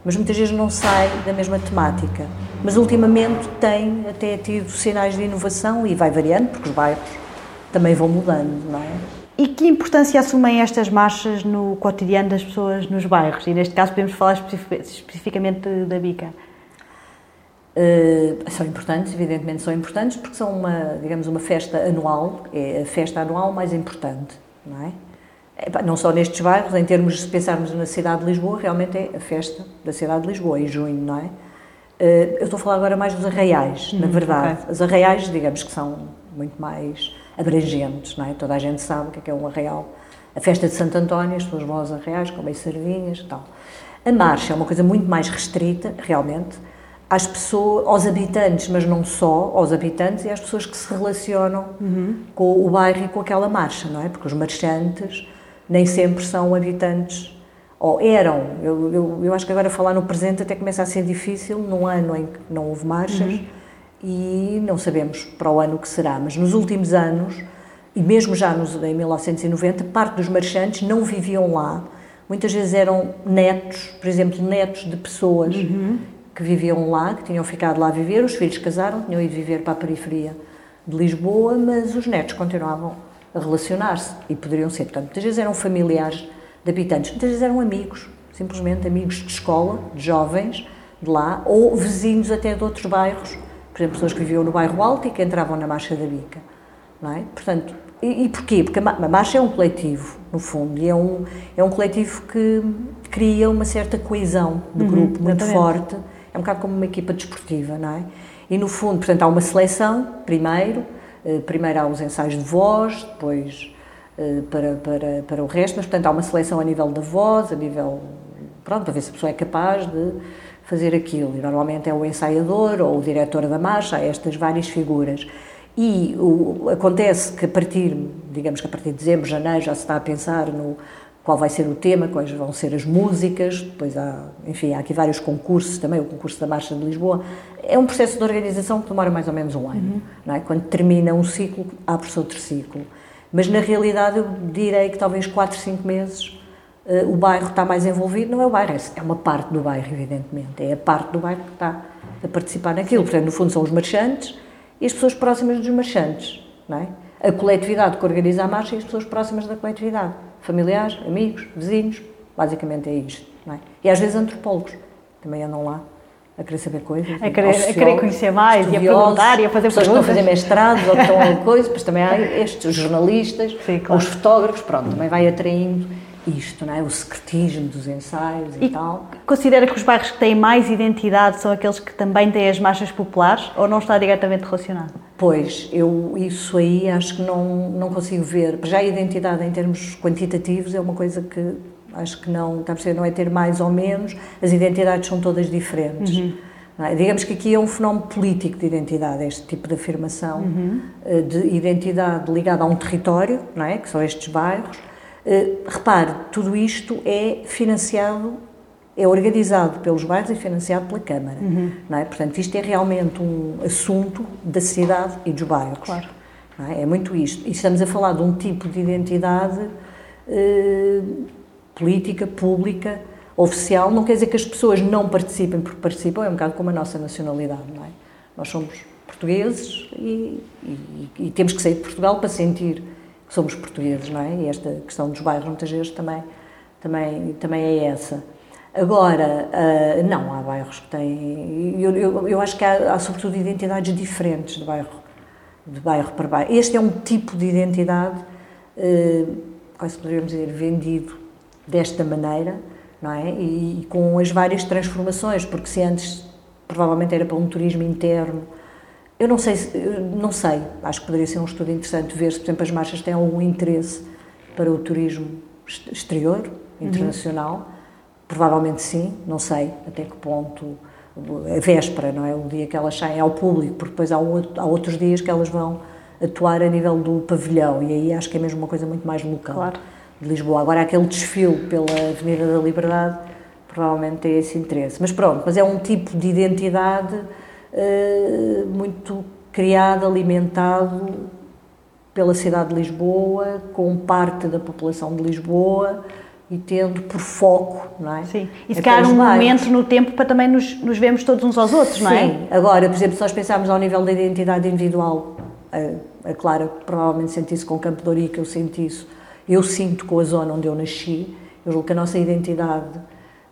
mas muitas vezes não sai da mesma temática. Mas ultimamente tem até tido sinais de inovação e vai variando, porque os bairros também vão mudando, não é? E que importância assumem estas marchas no cotidiano das pessoas nos bairros? E neste caso podemos falar especificamente da Bica. Uh, são importantes, evidentemente são importantes, porque são uma, digamos, uma festa anual, é a festa anual mais importante, não é? não só nestes bairros, em termos de pensarmos na cidade de Lisboa, realmente é a festa da cidade de Lisboa, em junho, não é? Uh, eu estou a falar agora mais dos arraiais, na uhum, verdade. Okay. Os arraiais, digamos que são muito mais abrangentes, não é? Toda a gente sabe o que é, que é um arraial. A festa de Santo António, as pessoas vão aos arraiais, comem sardinhas e tal. A marcha é uma coisa muito mais restrita, realmente, às pessoas, aos habitantes, mas não só aos habitantes e às pessoas que se relacionam uhum. com o bairro e com aquela marcha, não é? Porque os marchantes nem sempre são habitantes, ou eram. Eu, eu, eu acho que agora falar no presente até começa a ser difícil, num ano em que não houve marchas. Uhum e não sabemos para o ano que será, mas nos últimos anos, e mesmo já nos, em 1990, parte dos marchantes não viviam lá. Muitas vezes eram netos, por exemplo, netos de pessoas uhum. Que viviam lá, que tinham ficado lá a viver, os filhos casaram, tinham ido viver para a periferia de Lisboa, mas os netos continuavam a relacionar-se e poderiam ser. Portanto, muitas vezes eram familiares de habitantes, muitas vezes eram amigos, simplesmente amigos de escola, de jovens de lá, ou vizinhos até de outros bairros por exemplo, pessoas que viviam no bairro Alto e que entravam na Marcha da Bica. Não é? Portanto, e, e porquê? Porque a Marcha é um coletivo, no fundo, e é um, é um coletivo que cria uma certa coesão do uhum, grupo muito exatamente. forte. É um bocado como uma equipa desportiva, não é? E no fundo, portanto, há uma seleção, primeiro, eh, primeiro há os ensaios de voz, depois eh, para, para, para o resto, mas portanto há uma seleção a nível da voz, a nível, pronto, para ver se a pessoa é capaz de fazer aquilo. E normalmente é o ensaiador ou o diretor da marcha, estas várias figuras. E o, acontece que a partir, digamos que a partir de dezembro, janeiro, já se está a pensar no qual vai ser o tema, quais vão ser as músicas, depois há, enfim, há aqui vários concursos também, o concurso da Marcha de Lisboa. É um processo de organização que demora mais ou menos um ano, uhum. não é? Quando termina um ciclo, abre-se outro ciclo. Mas na realidade eu direi que talvez 4, 5 meses uh, o bairro está mais envolvido, não é o bairro, é, é uma parte do bairro, evidentemente, é a parte do bairro que está a participar naquilo. Portanto, no fundo, são os marchantes e as pessoas próximas dos marchantes, não é? A coletividade que organiza a marcha e as pessoas próximas da coletividade, familiares, amigos, vizinhos, basicamente é isto, não é? E às vezes antropólogos também andam lá a querer saber coisas. A querer, a querer conhecer mais e a perguntar e a fazer pessoas perguntas. estão a fazer mestrados ou estão a coisa, depois também há estes, os jornalistas, Sim, claro. os fotógrafos, pronto, também vai atraindo isto, não é? o secretismo dos ensaios e, e, tal. Considera que os bairros que têm mais identidade são aqueles que também têm as marchas populares ou não está diretamente relacionado? Pois, eu isso aí acho que não, não consigo ver. Já a identidade em termos quantitativos é uma coisa que acho que não, está a perceber, não é ter mais ou menos, as identidades são todas diferentes. Uhum. É? Digamos que aqui é um fenómeno político de identidade, este tipo de afirmação uhum. Eh, de identidade ligada a um território, não é? que são estes bairros, Uh, repare, tudo isto é financiado, é organizado pelos bairros e financiado pela Câmara. Uhum. Não é? Portanto, isto é realmente um assunto da cidade e dos bairros. Claro. É? é? muito isto. E estamos a falar de um tipo de identidade uh, política, pública, oficial. Não quer dizer que as pessoas não participem porque participam, é um bocado como a nossa nacionalidade. Não é? Nós somos portugueses e, e, e temos que sair de Portugal para sentir somos portugueses, não é? E esta questão dos bairros muitas vezes também, também, também é essa. Agora, uh, não, há bairros que têm. Eu, eu, eu acho que há, há, sobretudo, identidades diferentes de bairro, de bairro para bairro. Este é um tipo de identidade, uh, quase poderíamos dizer, vendido desta maneira, não é? E, e com as várias transformações, porque se antes provavelmente era para um turismo interno, eu não sei, não sei, acho que poderia ser um estudo interessante ver se, por exemplo, as marchas têm algum interesse para o turismo exterior, internacional. Uhum. Provavelmente sim, não sei até que ponto. A véspera, não é? O dia que elas saem ao público, porque depois há outros dias que elas vão atuar a nível do pavilhão e aí acho que é mesmo uma coisa muito mais local claro. de Lisboa. Agora, aquele desfile pela Avenida da Liberdade provavelmente tem esse interesse. Mas pronto, mas é um tipo de identidade uh, muito criado, alimentado pela cidade de Lisboa, com parte da população de Lisboa e tendo por foco, não é? Sim, e se calhar um momento no tempo para também nos, nos vermos todos uns aos outros, Sim. não é? Sim, agora, por exemplo, se nós pensarmos ao nível da identidade individual, a, a Clara provavelmente sente isso com Campo de Ourique, eu sinto isso, eu sinto com a zona onde eu nasci, eu julgo que a nossa identidade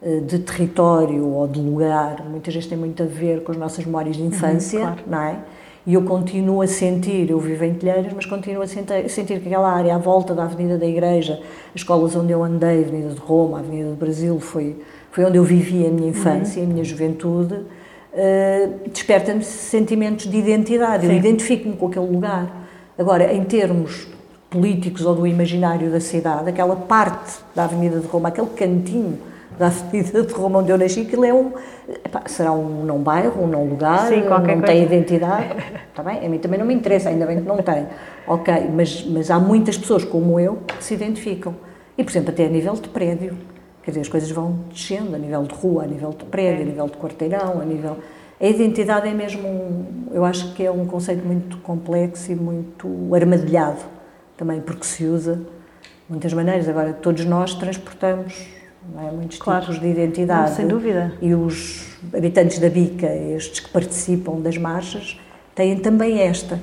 eh, de território ou de lugar, muitas vezes tem muito a ver com as nossas memórias de uhum, infância, uhum, claro. não é? E eu continuo a sentir, eu vivo em Telheiras, mas continuo a sentir, sentir que aquela área à volta da Avenida da Igreja, as escolas onde eu andei, Avenida de Roma, Avenida do Brasil, foi, foi onde eu vivi a minha infância, uhum. a minha juventude, uh, desperta-me sentimentos de identidade, Sim. eu identifico-me com aquele lugar. Agora, em termos políticos ou do imaginário da cidade, aquela parte da Avenida de Roma, aquele cantinho da Avenida de Roma onde eu nasci, aquilo é um. Epá, será um não bairro, um não lugar, Sim, não coisa. tem identidade. Está bem? A mim também não me interessa, ainda bem que não tem. Ok, mas, mas há muitas pessoas como eu que se identificam. E, por exemplo, até a nível de prédio. Quer dizer, as coisas vão descendo a nível de rua, a nível de prédio, a nível de quarteirão, a nível. A identidade é mesmo, um, eu acho que é um conceito muito complexo e muito armadilhado também, porque se usa de muitas maneiras. Agora, todos nós transportamos é? muitos claro. tipos de identidade. Não, sem dúvida. E os habitantes da Bica, estes que participam das marchas, têm também esta.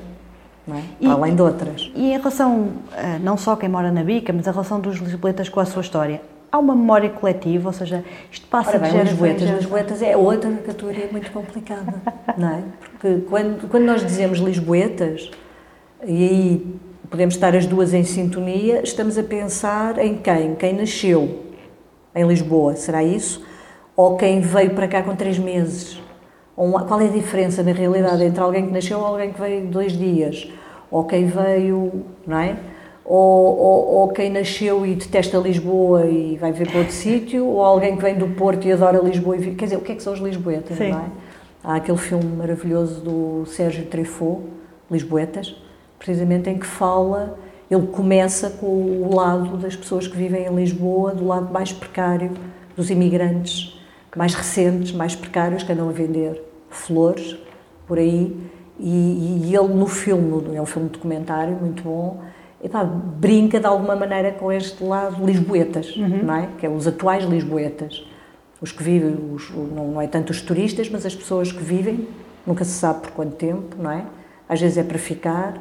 É? E, além de outras. E em relação, eh, não só quem mora na Bica, mas a relação dos lisboetas com a sua história, há uma memória coletiva, ou seja, isto passa Ora bem, de Lisboetas. Lisboetas é outra categoria muito complicada, não é? Porque quando, quando nós dizemos Lisboetas, e aí podemos estar as duas em sintonia, estamos a pensar em quem? Quem nasceu em Lisboa, será isso? Ou quem veio para cá com três meses? Qual é a diferença, na realidade, entre alguém que nasceu ou alguém que veio dois dias? Ou quem veio, não é? Ou, ou, ou, quem nasceu e detesta Lisboa e vai ver para outro sítio, ou alguém que vem do Porto e adora Lisboa e quer dizer, o que é que são os lisboetas, Sim. não é? Há aquele filme maravilhoso do Sérgio Treffaut, Lisboetas, precisamente em que fala ele começa com o lado das pessoas que vivem em Lisboa, do lado mais precário, dos imigrantes mais recentes, mais precários, que andam a vender flores por aí. E, e ele, no filme, é um filme documentário muito bom, epá, brinca de alguma maneira com este lado lisboetas, uhum. não é? Que é os atuais lisboetas. Os que vivem, os, não é tanto os turistas, mas as pessoas que vivem, nunca se sabe por quanto tempo, não é? Às vezes é para ficar,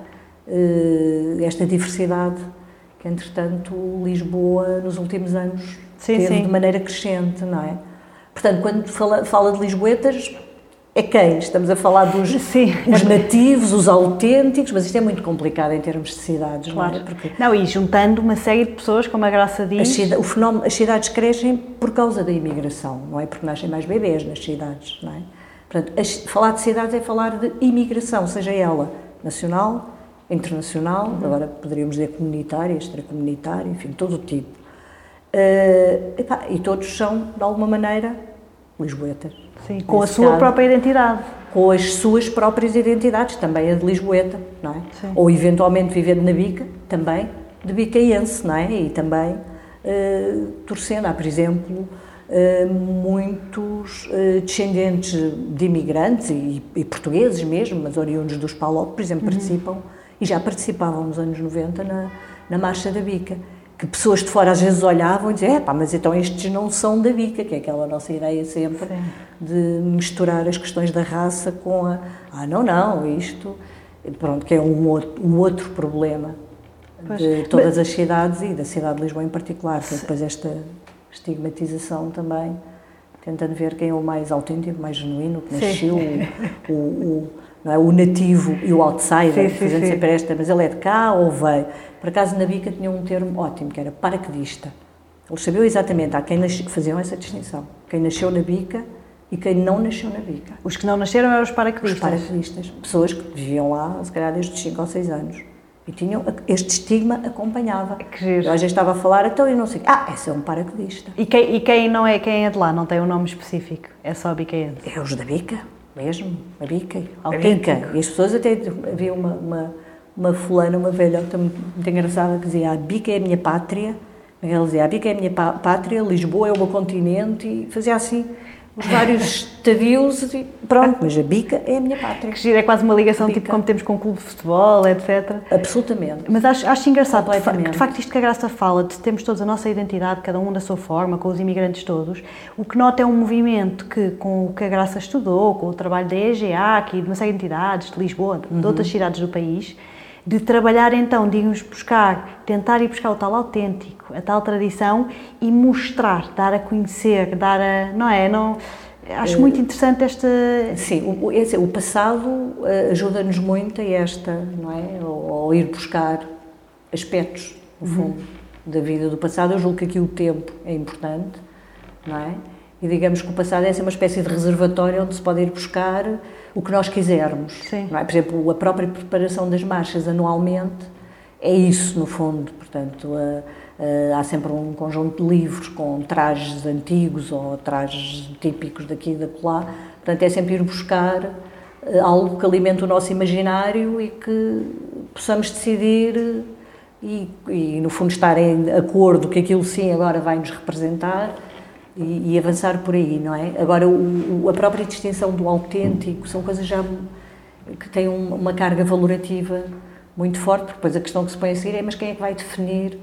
esta diversidade que, entretanto, Lisboa, nos últimos anos, sim, teve sim. de maneira crescente, não é? Portanto, quando fala, fala de Lisboetas, é quem? Estamos a falar dos Sim. os nativos, os autênticos, mas isto é muito complicado em termos de cidades, claro. não é? Porque não, e juntando uma série de pessoas, como a Graça diz... o fenómeno, as cidades crescem por causa da imigração, não é? Porque nascem mais bebês nas cidades, não é? Portanto, as, falar de cidades é falar de imigração, seja ela nacional, internacional, uhum. agora poderíamos dizer comunitária, extracomunitária, enfim, todo o tipo. Uh, epá, e todos são, de alguma maneira, lisboetas. Sim, com a sua caso, própria identidade. Com as suas próprias identidades, também a de Lisboeta, não é? Sim. Ou eventualmente vivendo na Bica, também de bicaense, não é? E também uh, torcendo. Há, por exemplo, uh, muitos uh, descendentes de imigrantes e, e, portugueses mesmo, mas oriundos dos PALOP, por exemplo, uhum. participam e já participavam nos anos 90 na, na Marcha da Bica. Que pessoas de fora às vezes olhavam e diziam: é pá, mas então estes não são da Bica, que é aquela nossa ideia sempre Sim. de misturar as questões da raça com a. Ah, não, não, isto. Pronto, que é um outro, um outro problema pois, de todas mas, as cidades e da cidade de Lisboa em particular, que é depois esta estigmatização também, tentando ver quem é o mais autêntico, mais genuíno, que nasceu, o, o é? o nativo e o outsider, sim, fazendo sim, sempre esta, mas ele é de cá ou veio. Por acaso na Bica tinha um termo ótimo, que era paraquedista. Eles sabiam exatamente a quem nasce, faziam essa distinção. Quem nasceu na bica e quem não nasceu na bica. Os que não nasceram eram os Os paraquedistas. paraquedistas. Pessoas que viviam lá, se calhar, desde os 5 ou 6 anos. E tinham, este estigma acompanhava. Que giro. Eu às vezes estava a falar, então eu não sei. Ah, esse é um paraquedista. E quem, e quem não é quem é de lá, não tem um nome específico, é só bicaense. É os da bica, mesmo, a bica. A Autêntico. bica. E as pessoas até. Havia uma, uma, uma fulana, uma velhota muito engraçada que dizia: A bica é a minha pátria. Ela dizia: A bica é a minha pá- pátria, Lisboa é o meu continente. E fazia assim os vários estadios. E pronto, mas a bica é a minha pátria. Que giro, é quase uma ligação Bica. tipo como temos com o clube de futebol, etc. Absolutamente. Mas acho, acho engraçado, Completamente. de facto, isto que a Graça fala, de termos todos a nossa identidade, cada um da sua forma, com os imigrantes todos, o que nota é um movimento que, com o que a Graça estudou, com o trabalho da EGA, aqui de uma série de entidades, de Lisboa, de, de outras cidades do país, de trabalhar então, de irmos buscar, tentar ir buscar o tal autêntico, a tal tradição e mostrar, dar a conhecer, dar a. Não é? Não, acho muito interessante esta. Sim, o, esse- o passado eh, ajuda-nos muito a esta, não é? Ou ir buscar aspectos, no fundo, da vida do passado. Eu julgo que aqui o tempo é importante, não é? E digamos que o passado é assim uma espécie de reservatório onde se pode ir buscar o que nós quisermos. Sim. É? Por exemplo, a própria preparação das marchas anualmente é isso, no fundo. Portanto, a- a- há sempre um conjunto de livros com trajes antigos ou trajes típicos daqui e da lá. Portanto, é sempre ir buscar eh, algo que alimente o nosso imaginário e que possamos decidir eh, e, e, no fundo, estar em acordo que aquilo sim agora vai nos representar e, e avançar por aí, não é? Agora, o- o- a própria distinção do autêntico são coisas já que têm um- uma carga valorativa muito forte, porque depois a questão que se põe a seguir é mas quem é que vai definir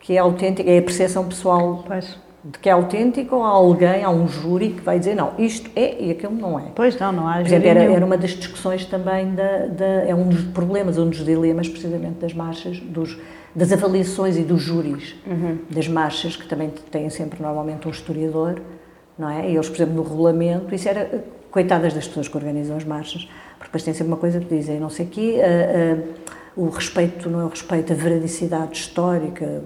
que é autêntico? É a percepção pessoal Pois, de que é autêntico ou há alguém, há um júri que vai dizer não, isto é e aquilo não é? pois não, não há Por exemplo, júri era, era uma das discussões também, da, da- é um dos problemas, um dos dilemas precisamente das marchas, dos, das avaliações e dos júris das marchas, que também têm sempre normalmente um historiador, não é? E eles, por exemplo, no regulamento, isso era, coitadas das pessoas que organizam as marchas, porque depois tem sempre uma coisa que dizem, não sei o quê, ah, ah, o respeito não é o respeito à veradicidade histórica,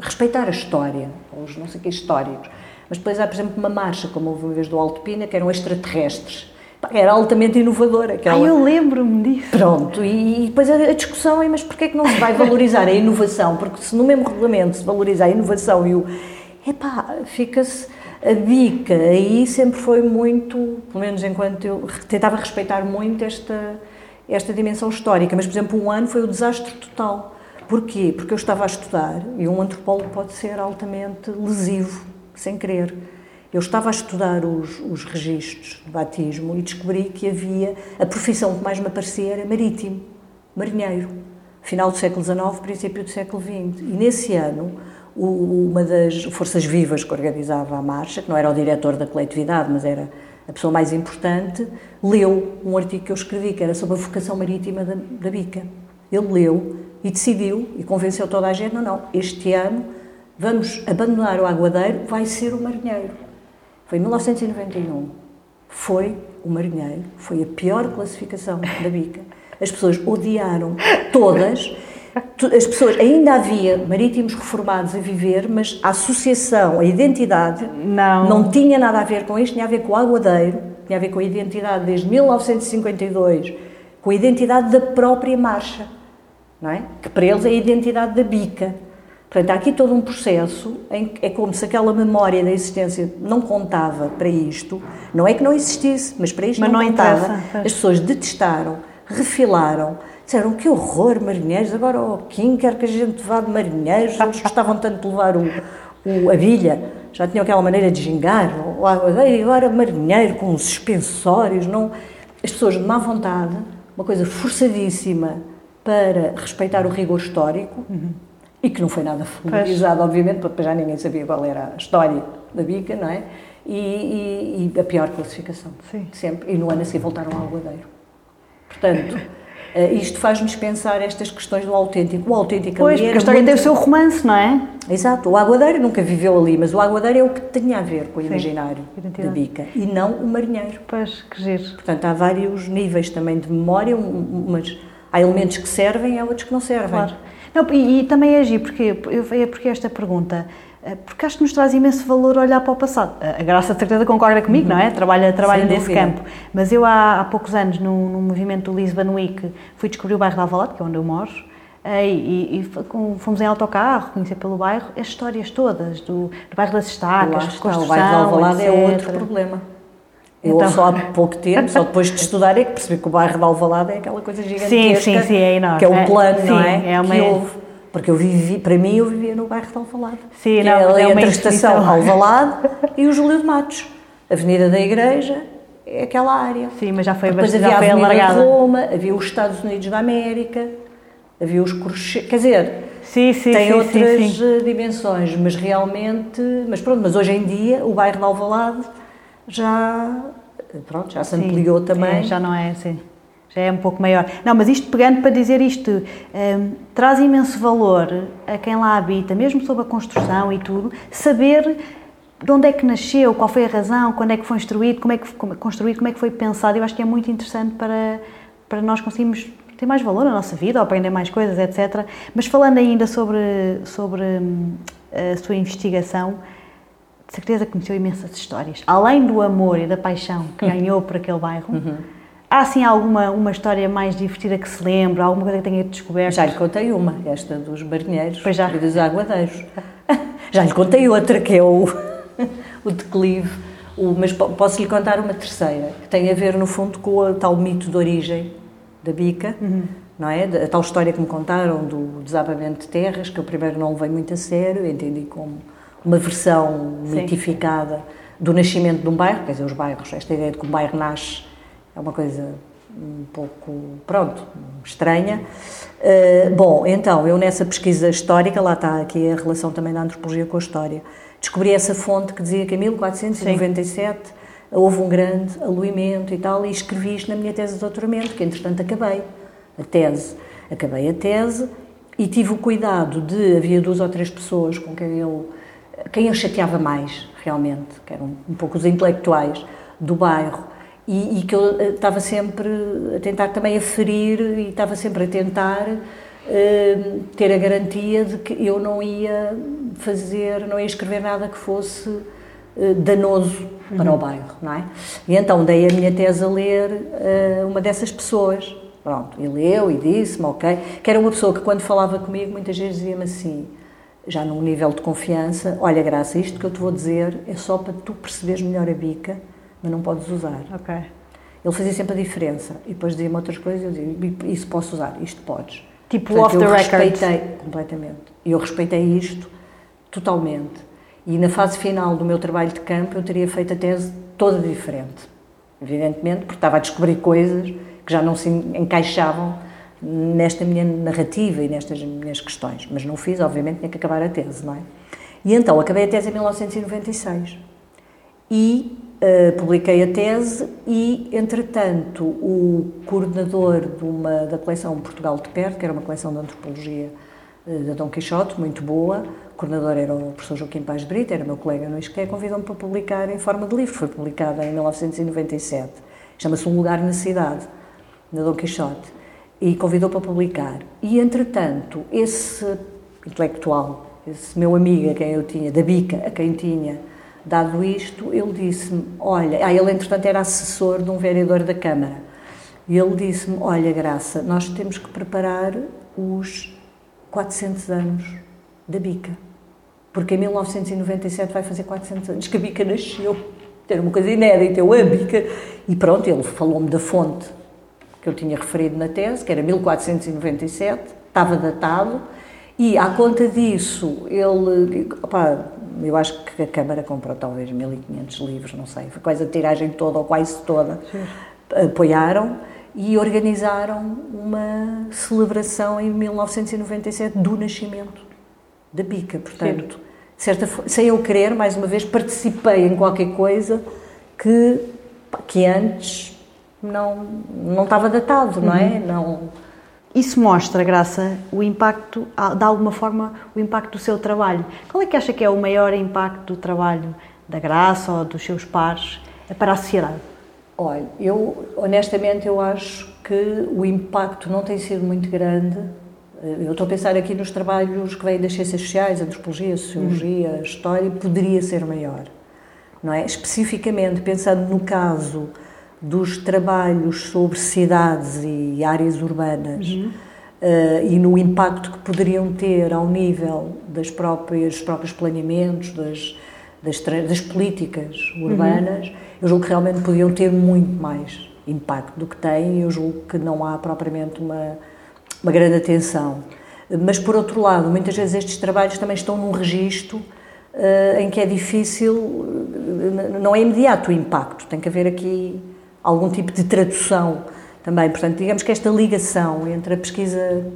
respeitar a história, os não sei o quê históricos. Mas depois há, por exemplo, uma marcha, como houve uma vez do Alto Pina, que eram extraterrestres. Era altamente inovadora. Aquela... Ai, eu lembro-me disso. Pronto, e, e depois a, discussão é, mas porquê é que não se vai valorizar a inovação? Porque se no mesmo regulamento se valoriza a inovação e o... Epá, fica-se... A bica aí sempre foi muito, pelo menos enquanto eu tentava respeitar muito esta, esta dimensão histórica, mas, por exemplo, um ano foi o desastre total. Porquê? Porque eu estava a estudar, e um antropólogo pode ser altamente lesivo, sem querer. Eu estava a estudar os, os registros de batismo e descobri que havia, a profissão que mais me aparecia era marítimo, marinheiro. Final do século XIX, princípio do século XX. E nesse ano, uma das forças vivas que organizava a marcha, que não era o diretor da coletividade, mas era a pessoa mais importante, leu um artigo que eu escrevi, que era sobre a vocação marítima da, da Bica. Ele leu e decidiu, e convenceu toda a gente, não, não, este ano vamos abandonar o aguadeiro, vai ser o marinheiro. Foi em 1991. Foi o marinheiro, foi a pior classificação da bica. As pessoas odiaram todas. As pessoas, ainda havia marítimos reformados a viver, mas a associação, a identidade, Não. não tinha nada a ver com isto, tinha a ver com o aguadeiro, tinha a ver com a identidade desde 1952, com a identidade da própria marcha, não é? Que para eles é a identidade da bica. Portanto, há aqui todo um processo em que é como se aquela memória da existência não contava para isto, não é que não existisse, mas para isto Mas não, não contava. As pessoas detestaram, refilaram, disseram que horror, marinheiros, agora o Kim quer que a gente vá de marinheiros, eles gostavam tanto de levar o, o- a bilha, já tinham aquela maneira de gingar, agora marinheiro com os suspensórios, não... As pessoas de má vontade, uma coisa forçadíssima para respeitar o rigor histórico, e que não foi nada valorizado, obviamente, porque já ninguém sabia qual era a história da bica, não é? E, e- e a pior classificação, Sim. sempre. E no ano a seguir voltaram ao aguadeiro. Portanto, eh, isto faz-nos pensar estas questões do autêntico. O autêntico Pois, porque a história muito... tem o seu romance, não é? Exato, o aguadeiro nunca viveu ali, mas o aguadeiro é o que tinha a ver com o Sim, imaginário da identidade. bica, e não o marinheiro. Pois, que giro. Portanto, há vários níveis também de memória, mas há elementos que servem e há outros que não servem. Claro. Não, e, e também é agir, porque, é porque esta pergunta, eh, porque acho que nos traz imenso valor olhar para o passado. A Graça de certeza concorda comigo, uhum. não é? Trabalha, trabalha nesse campo. Mas eu há, há poucos anos, no, no movimento do Lisbon Week, fui descobrir o bairro de Alvalade, que é onde eu moro, eh, e, e, fomos em autocarro, conhecer pelo bairro as histórias todas do, do bairro das estacas, de construção, O bairro de Alvalade etc. é outro problema. Eu então... só há pouco tempo, só depois de estudar, é que percebi que o bairro de Alvalade é aquela coisa gigantesca. Sim, sim, sim, é enorme. Que é o plano, é, não é? é uma... Que houve. Porque eu vivi, para mim, eu vivia no bairro de Alvalade. Sim, não, é é entre a estação Alvalade e o Júlio de Matos. Avenida da Igreja é aquela área. Sim, mas já foi Depois bastante havia a Avenida de Roma, havia os Estados Unidos da América, havia os Crochê, quer dizer, sim, sim, tem sim, outras sim. dimensões, mas realmente, mas pronto, mas hoje em dia o bairro de Alvalade já pronto, já se ampliou também. É, já não é assim. Já é um pouco maior. Não, mas isto pegando para dizer isto, um, traz imenso valor a quem lá habita, mesmo sobre a construção e tudo, saber de onde é que nasceu, qual foi a razão, quando é que foi construído, como é que foi construído, como é que foi pensado. Eu acho que é muito interessante para, para nós conseguirmos ter mais valor na nossa vida, ou aprender mais coisas, etc. Mas falando ainda sobre, sobre hum, a sua investigação, de certeza conheceu imensas histórias. Além do amor e da paixão que ganhou por aquele bairro, uhum. há assim alguma uma história mais divertida que se lembra, alguma coisa que tenha descoberto? Já lhe contei uma, esta dos marinheiros e dos aguadeiros. já lhe contei outra, que é o, o declive. O, mas posso lhe contar uma terceira, que tem a ver, no fundo, com o tal mito de origem da bica, uhum. não é? A tal história que me contaram do desabamento de terras, que eu primeiro não levei muito a sério, entendi como uma versão Sim. mitificada do nascimento de um bairro, quer dizer, os bairros, esta ideia de que um bairro nasce é uma coisa um pouco, pronto, estranha. Uh, bom, então, eu nessa pesquisa histórica, lá está aqui a relação também da antropologia com a história, descobri essa fonte que dizia que em 1497 Sim. houve um grande aluimento e tal, e escrevi isto na minha tese de doutoramento, que entretanto acabei a tese. Acabei a tese e tive o cuidado de, havia duas ou três pessoas com quem eu quem eu chateava mais, realmente, que eram um pouco os intelectuais do bairro, e, e, que eu eh, estava sempre a tentar também aferir e estava sempre a tentar uh, ter a garantia de que eu não ia fazer, não ia escrever nada que fosse uh, danoso uhum. para o bairro, não é? E então dei a minha tese a ler uh, uma dessas pessoas, pronto, e leu e disse-me, ok, que era uma pessoa que quando falava comigo muitas vezes dizia-me assim, já num nível de confiança, olha, Graça, isto que eu te vou dizer é só para tu perceberes melhor a bica, mas não podes usar. Ok. Ele fazia sempre a diferença e depois dizia-me outras coisas e eu dizia, isso posso usar, isto podes. Tipo Portanto, off the record. Eu respeitei completamente. E eu respeitei isto totalmente. E na fase final do meu trabalho de campo eu teria feito a tese toda diferente. Evidentemente, porque estava a descobrir coisas que já não se encaixavam nesta minha narrativa e nestas minhas questões. Mas não fiz, obviamente, tinha que acabar a tese, não é? E então, acabei a tese em 1996. E uh, publiquei a tese e, entretanto, o coordenador de uma, da coleção Portugal de Perto, que era uma coleção de antropologia uh, da Dom Quixote, muito boa, o coordenador era o professor Joaquim Paz Brito, era meu colega no ISCTE, convidou-me para publicar em forma de livro. Foi publicada em 1997. Chama-se Um Lugar na Cidade, da Dom Quixote e convidou para publicar. E, entretanto, esse intelectual, esse meu amigo a quem eu tinha, da Bica, a quem tinha dado isto, ele disse-me, olha, ah, ele entretanto era assessor de um vereador da Câmara, e ele disse-me, olha Graça, nós temos que preparar os 400 anos da Bica, porque em 1997 vai fazer 400 anos que a Bica nasceu, era uma coisa inédita, eu a Bica, e pronto, ele falou-me da fonte que eu tinha referido na tese, que era 1497, estava datado, e à conta disso, ele, opa, eu acho que a Câmara comprou talvez 1500 livros, não sei, foi quase a tiragem toda ou quase toda, Sim. apoiaram e organizaram uma celebração em 1997 do nascimento da Bica, portanto, certa, sem eu querer, mais uma vez, participei em qualquer coisa que, que antes não, não estava datado, não é? Uhum. Não... Isso mostra, Graça, o impacto, de alguma forma, o impacto do seu trabalho. Qual é que acha que é o maior impacto do trabalho da Graça ou dos seus pares para a sociedade? Olha, eu honestamente eu acho que o impacto não tem sido muito grande Eu estou a pensar aqui nos trabalhos que vêm das ciências sociais, antropologia, sociologia, uhum. história, poderia ser maior. Não é? Especificamente pensando no caso dos trabalhos sobre cidades e áreas urbanas uhum. uh, e no impacto que poderiam ter ao nível das próprias, dos próprios planeamentos, das, das, das políticas urbanas, uhum. eu julgo que realmente podiam ter muito mais impacto do que têm. Eu julgo que não há propriamente uma uma grande atenção. Mas, por outro lado, muitas vezes estes trabalhos também estão num registro uh, em que é difícil, uh, não é imediato o impacto, tem que haver aqui algum tipo de tradução também. Portanto, digamos que esta ligação entre a pesquisa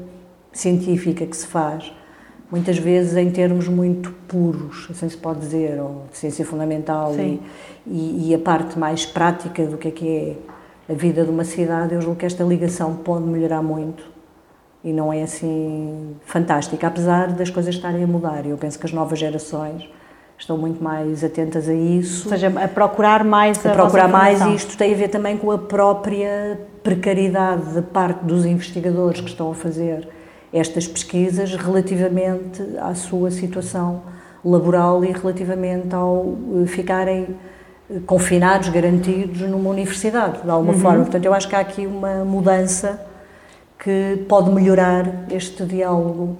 científica que se faz, muitas vezes em termos muito puros, assim se pode dizer, ou de ciência fundamental, e, e, e, a parte mais prática do que é que é a vida de uma cidade, eu julgo que esta ligação pode melhorar muito e não é assim fantástica, apesar das coisas estarem a mudar. Eu penso que as novas gerações estão muito mais atentas a isso. Ou seja, a procurar mais a, a procurar mais e isto tem a ver também com a própria precariedade de parte dos investigadores que estão a fazer estas pesquisas relativamente à sua situação laboral e relativamente ao eh, ficarem eh, confinados, garantidos numa universidade, de alguma uhum. forma. Portanto, eu acho que há aqui uma mudança que pode melhorar este diálogo.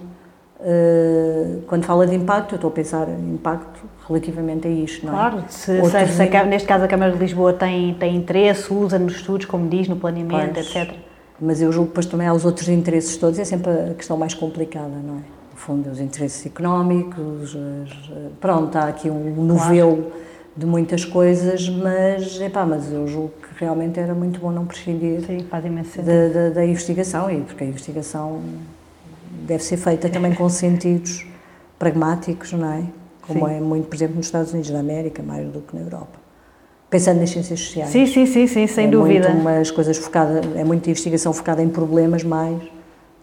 Uh, quando fala de impacto, eu estou a pensar em impacto relativamente a isto, não é? Claro, se, se, se a, neste caso a Câmara de Lisboa tem, tem interesse, usa nos estudos, como diz, no planeamento, pois, etc. Mas eu julgo que depois também há os outros interesses todos, é sempre a questão mais complicada, não é? No fundo, os interesses económicos, pronto, há aqui um novelo claro. de muitas coisas, mas, epá, mas eu julgo realmente era muito bom não prescindir Sim, da, da, da, investigação, e porque a investigação deve ser feita também com sentidos pragmáticos, não é? Como sim. é muito, por exemplo, nos Estados Unidos da América, mais do que na Europa. Pensando nas ciências sociais. Sim, sim, sim, sim sem é dúvida. Muito umas coisas focadas, é muita investigação focada em problemas, mais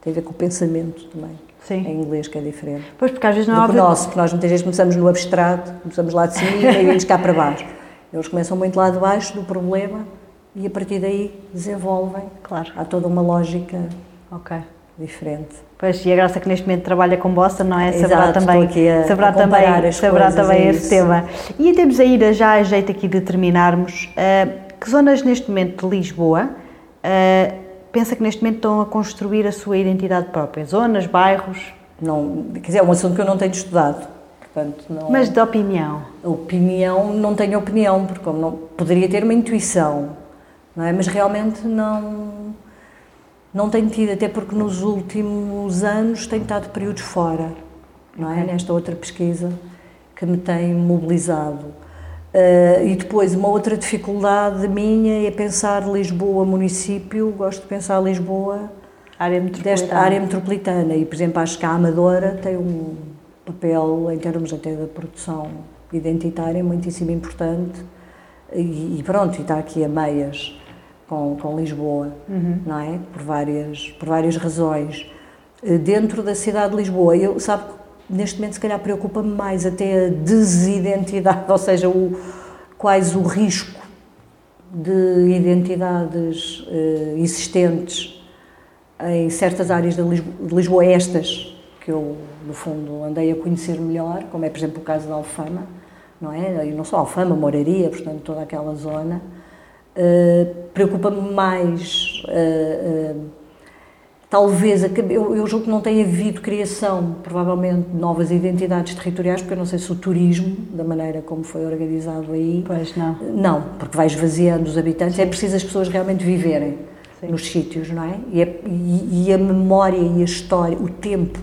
tem a ver com o pensamento também. Sim. Em inglês, que é diferente. Pois, porque às vezes não há. Do que nosso, porque nós muitas vezes começamos no abstrato, começamos lá de cima e vamos cá para baixo. Eles começam muito lá de baixo do problema e a partir daí desenvolvem. Claro. Há toda uma lógica okay. diferente. Pois, e a graça que neste momento trabalha com Bossa, não é? Saberá Exato, também, aqui a, saberá a também, saberá também é esse tema. E em termos aí, já a jeito aqui de terminarmos, uh, que zonas neste momento de Lisboa uh, pensa que neste momento estão a construir a sua identidade própria? Zonas, bairros? Não, quer dizer, é um assunto que eu não tenho estudado. Portanto, não, Mas de opinião? Opinião, não tenho opinião, porque não, poderia ter uma intuição, não é? Mas realmente não, não tenho tido, até porque nos últimos anos tenho estado períodos fora, não é? Nesta outra pesquisa que me tem mobilizado. Uh, e depois, uma outra dificuldade minha é pensar Lisboa município, gosto de pensar Lisboa área desta área metropolitana. E, por exemplo, acho que a Amadora tem um papel, em termos até da produção identitária, muitíssimo importante. E, e pronto, e está aqui a meias com, com Lisboa, uhum. não é? Por várias, por várias razões. Eh, dentro da cidade de Lisboa, eu, sabe, neste momento se calhar preocupa-me mais até a desidentidade, ou seja, o, quais o risco de identidades uh, existentes em certas áreas de Lisboa, de Lisboa, estas que eu, no fundo, andei a conhecer melhor, como é, por exemplo, o caso da Alfama, não é? E não só Alfama, Moraria, portanto, toda aquela zona. Uh, Preocupa-me mais, uh, uh, talvez, eu, eu julgo que não tenha havido criação, provavelmente, de novas identidades territoriais, porque eu não sei se o turismo, da maneira como foi organizado aí... Pois, não. Não, porque vai esvaziando os habitantes, é Sim. é preciso as pessoas realmente viverem Sim. nos sítios, não é? E, é, e, e a memória e a história, o tempo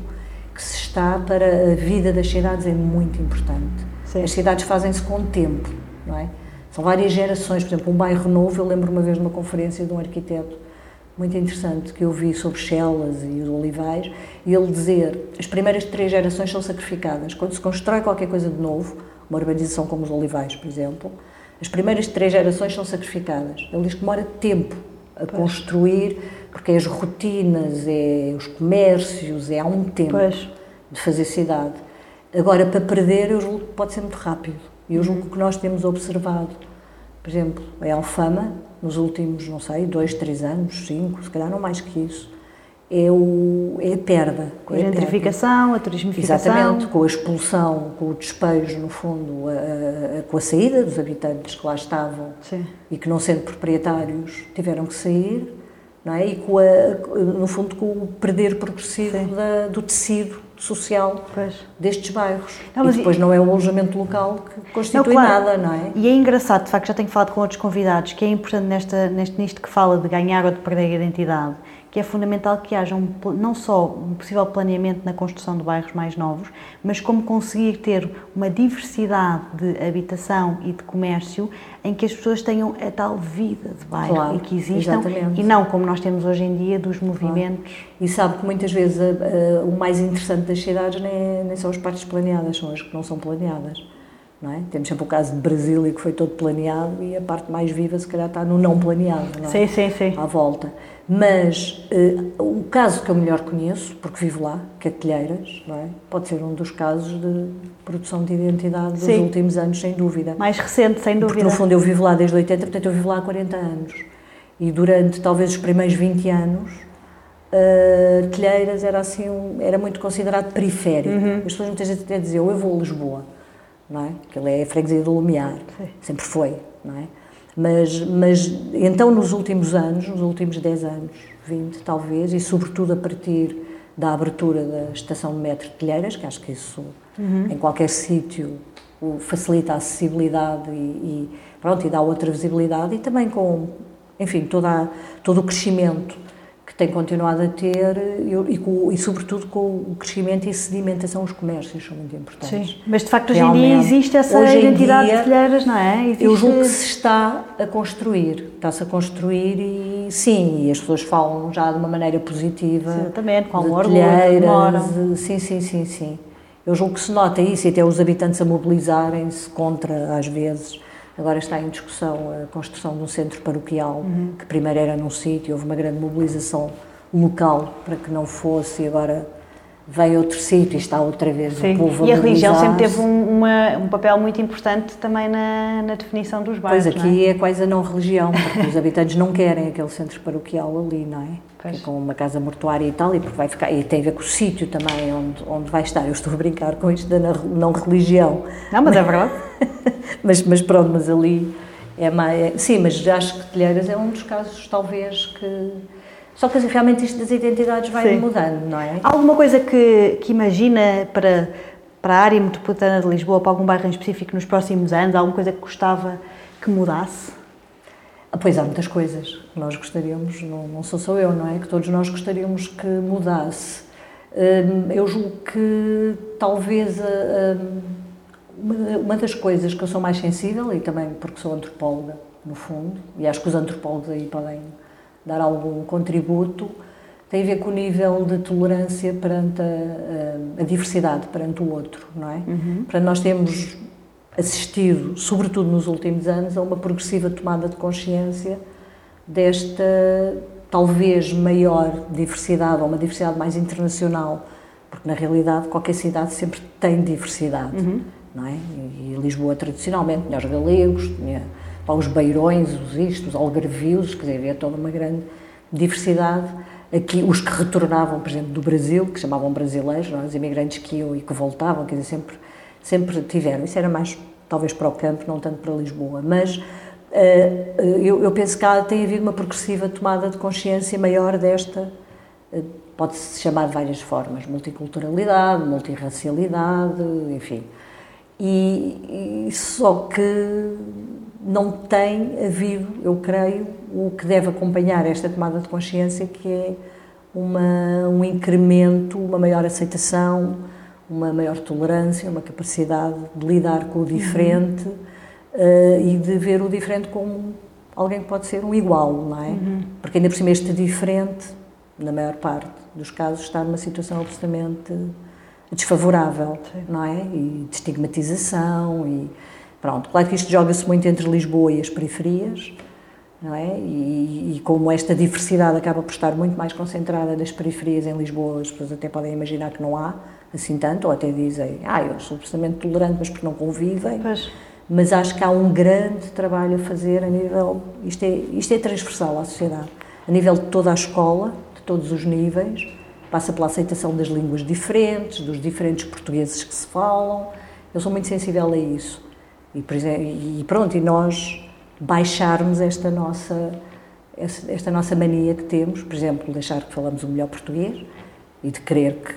que se está para a vida das cidades é muito importante. Sim. As cidades fazem-se com o tempo, não é? São várias gerações, por exemplo, um bairro novo, eu lembro uma vez de uma conferência de um arquiteto muito interessante que eu vi sobre Chelas e os olivais, e ele dizer, as primeiras três gerações são sacrificadas. Quando se constrói qualquer coisa de novo, uma urbanização como os olivais, por exemplo, as primeiras três gerações são sacrificadas. Ele diz que demora tempo a pois. construir, porque é as rotinas, é os comércios, é há um tempo pois. de fazer cidade. Agora, para perder, eu julgo que pode ser muito rápido. E eu julgo que nós temos observado, por exemplo, a Alfama, nos últimos, não sei, dois, três anos, cinco, se calhar não mais que isso, é, o, é a perda. Com a é gentrificação, a turismificação. Exatamente, com a expulsão, com o despejo, no fundo, a, a, com a saída dos habitantes que lá estavam Sim. e que, não sendo proprietários, tiveram que sair, não é? e com a, no fundo com o perder progressivo da, do tecido social pois. destes bairros. Não, e depois e... não é o alojamento local que constitui não, claro. nada, não é? E é engraçado, de facto, já tenho falado com outros convidados, que é importante nesta, neste, nisto que fala de ganhar ou de perder a identidade, que é fundamental que haja um, não só um possível planeamento na construção de bairros mais novos, mas como conseguir ter uma diversidade de habitação e de comércio em que as pessoas tenham a tal vida de bairro claro, e que existam exatamente. e não como nós temos hoje em dia dos movimentos. Claro. E sabe que muitas vezes a, a, o mais interessante das cidades nem, nem são as partes planeadas, são as que não são planeadas. É? Temos sempre o caso de Brasília que foi todo planeado e a parte mais viva se calhar está no não planeado, não é? Sim, sim, sim. À volta. Mas uh, o caso que eu melhor conheço, porque vivo lá, que é Telheiras, não é? pode ser um dos casos de produção de identidade dos Sim. últimos anos, sem dúvida. Mais recente, sem dúvida. Porque no fundo eu vivo lá desde 80, portanto eu vivo lá há 40 anos. E durante talvez os primeiros 20 anos, uh, Telheiras era assim, um, era muito considerado periférico. Uhum. As pessoas muitas vezes até diziam, eu vou a Lisboa, não é? Que ele é a freguesia do Lumiar, Sim. sempre foi, não é? Mas, mas então, nos últimos anos, nos últimos 10 anos, 20 talvez, e sobretudo a partir da abertura da estação de metro de Telheiras, que acho que isso uhum. em qualquer sítio facilita a acessibilidade e, e, pronto, e dá outra visibilidade, e também com, enfim, toda, todo o crescimento tem continuado a ter e, e, e, sobretudo com o crescimento e sedimentação os comércios são muito importantes. Sim, mas de facto hoje Realmente, em dia existe essa identidade dia, de telheiras, não é? Existe... Eu julgo que se está a construir, está-se a construir e sim, e as pessoas falam já de uma maneira positiva. Exatamente, com amor, telheiras, sim, sim, sim, sim. Eu julgo que se nota isso e até os habitantes a mobilizarem-se contra, às vezes, Agora está em discussão a construção de um centro paroquial, uhum. que primeiro era num sítio, houve uma grande mobilização local para que não fosse, e agora vem outro sítio e está outra vez Sim. o povo a E a religião sempre teve um, uma, um papel muito importante também na, na definição dos bairros. Pois aqui é? é? quase a não religião, porque os habitantes não querem aquele centro paroquial ali, não é? é com uma casa mortuária e tal, e porque vai ficar, e tem a ver com o sítio também onde, onde vai estar. Eu estou a brincar com isto da não religião. Não, mas é verdade. mas, mas pronto, mas ali é mais. Sim, mas acho que Telheiras é um dos casos, talvez, que. Só que realmente isto das identidades vai sim. mudando, não é? Há alguma coisa que, que imagina para, para a área metropolitana de Lisboa, para algum bairro em específico nos próximos anos? Há alguma coisa que gostava que mudasse? Ah, pois há muitas coisas que nós gostaríamos, não, não sou só eu, não é? Que todos nós gostaríamos que mudasse. Hum, eu julgo que talvez hum, uma das coisas que eu sou mais sensível, e também porque sou antropóloga, no fundo, e acho que os antropólogos aí podem dar algum contributo, tem a ver com o nível de tolerância perante a, a, a diversidade, perante o outro, não é? Uhum. Para nós temos assistido, sobretudo nos últimos anos, a uma progressiva tomada de consciência desta talvez maior diversidade, ou uma diversidade mais internacional, porque na realidade qualquer cidade sempre tem diversidade, uhum. não é? E Lisboa tradicionalmente tinha os galegos, tinha os beirões, os isto, os algarvios, quer dizer, havia toda uma grande diversidade. Aqui, os que retornavam, por exemplo, do Brasil, que chamavam brasileiros, não é? os imigrantes que iam e que voltavam, quer dizer, sempre sempre tiveram. Isso era mais, talvez, para o campo, não tanto para Lisboa. Mas uh, eu, eu, penso que há, tem havido uma progressiva tomada de consciência maior desta, uh, pode-se chamar de várias formas, multiculturalidade, multirracialidade, enfim. E, e, só que não tem havido, eu creio, o que deve acompanhar esta tomada de consciência, que é uma, um incremento, uma maior aceitação, uma maior tolerância, uma capacidade de lidar com o diferente uhum. uh, e de ver o diferente como alguém que pode ser um igual, não é? Uhum. Porque ainda por cima este diferente, na maior parte dos casos, está numa situação absolutamente desfavorável, Sim. não é? E de estigmatização e pronto. Claro que isto joga-se muito entre Lisboa e as periferias, não é? E, e, como esta diversidade acaba por estar muito mais concentrada nas periferias em Lisboa, as pessoas até podem imaginar que não há, assim tanto, ou até dizem, ah, eu sou absolutamente tolerante, mas porque não convivem. Pois. Mas acho que há um grande trabalho a fazer a nível, isto é, isto é transversal à sociedade, a nível de toda a escola, de todos os níveis, passa pela aceitação das línguas diferentes, dos diferentes portugueses que se falam. Eu sou muito sensível a isso. E, e pronto, e nós baixarmos esta nossa, esta nossa mania que temos, por exemplo, de achar que falamos o melhor português e de querer que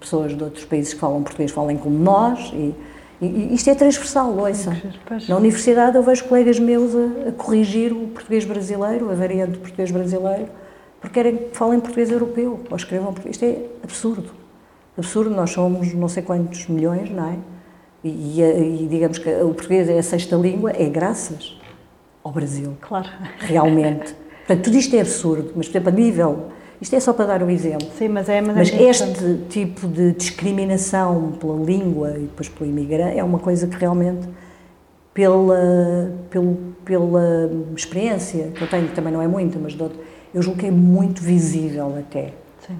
pessoas de outros países que falam português falem como nós. E, e isto é transversal, ouça. Na universidade eu vejo colegas meus a, a, corrigir o português brasileiro, a variante do português brasileiro, porque querem que falem português europeu ou escrevam português. Isto é absurdo. Absurdo, nós somos não sei quantos milhões, não é? E, e, digamos que o português é a sexta língua, é graças ao Brasil. Claro. Realmente. Portanto, tudo isto é absurdo, mas, por exemplo, a nível. Isto é só para dar um exemplo. Sim, mas é. Mas, mas é este tipo de discriminação pela língua e depois pelo imigrante é uma coisa que realmente, pela, pelo, pela experiência que eu tenho, que também não é muita, mas eu julgo que é muito visível até Sim.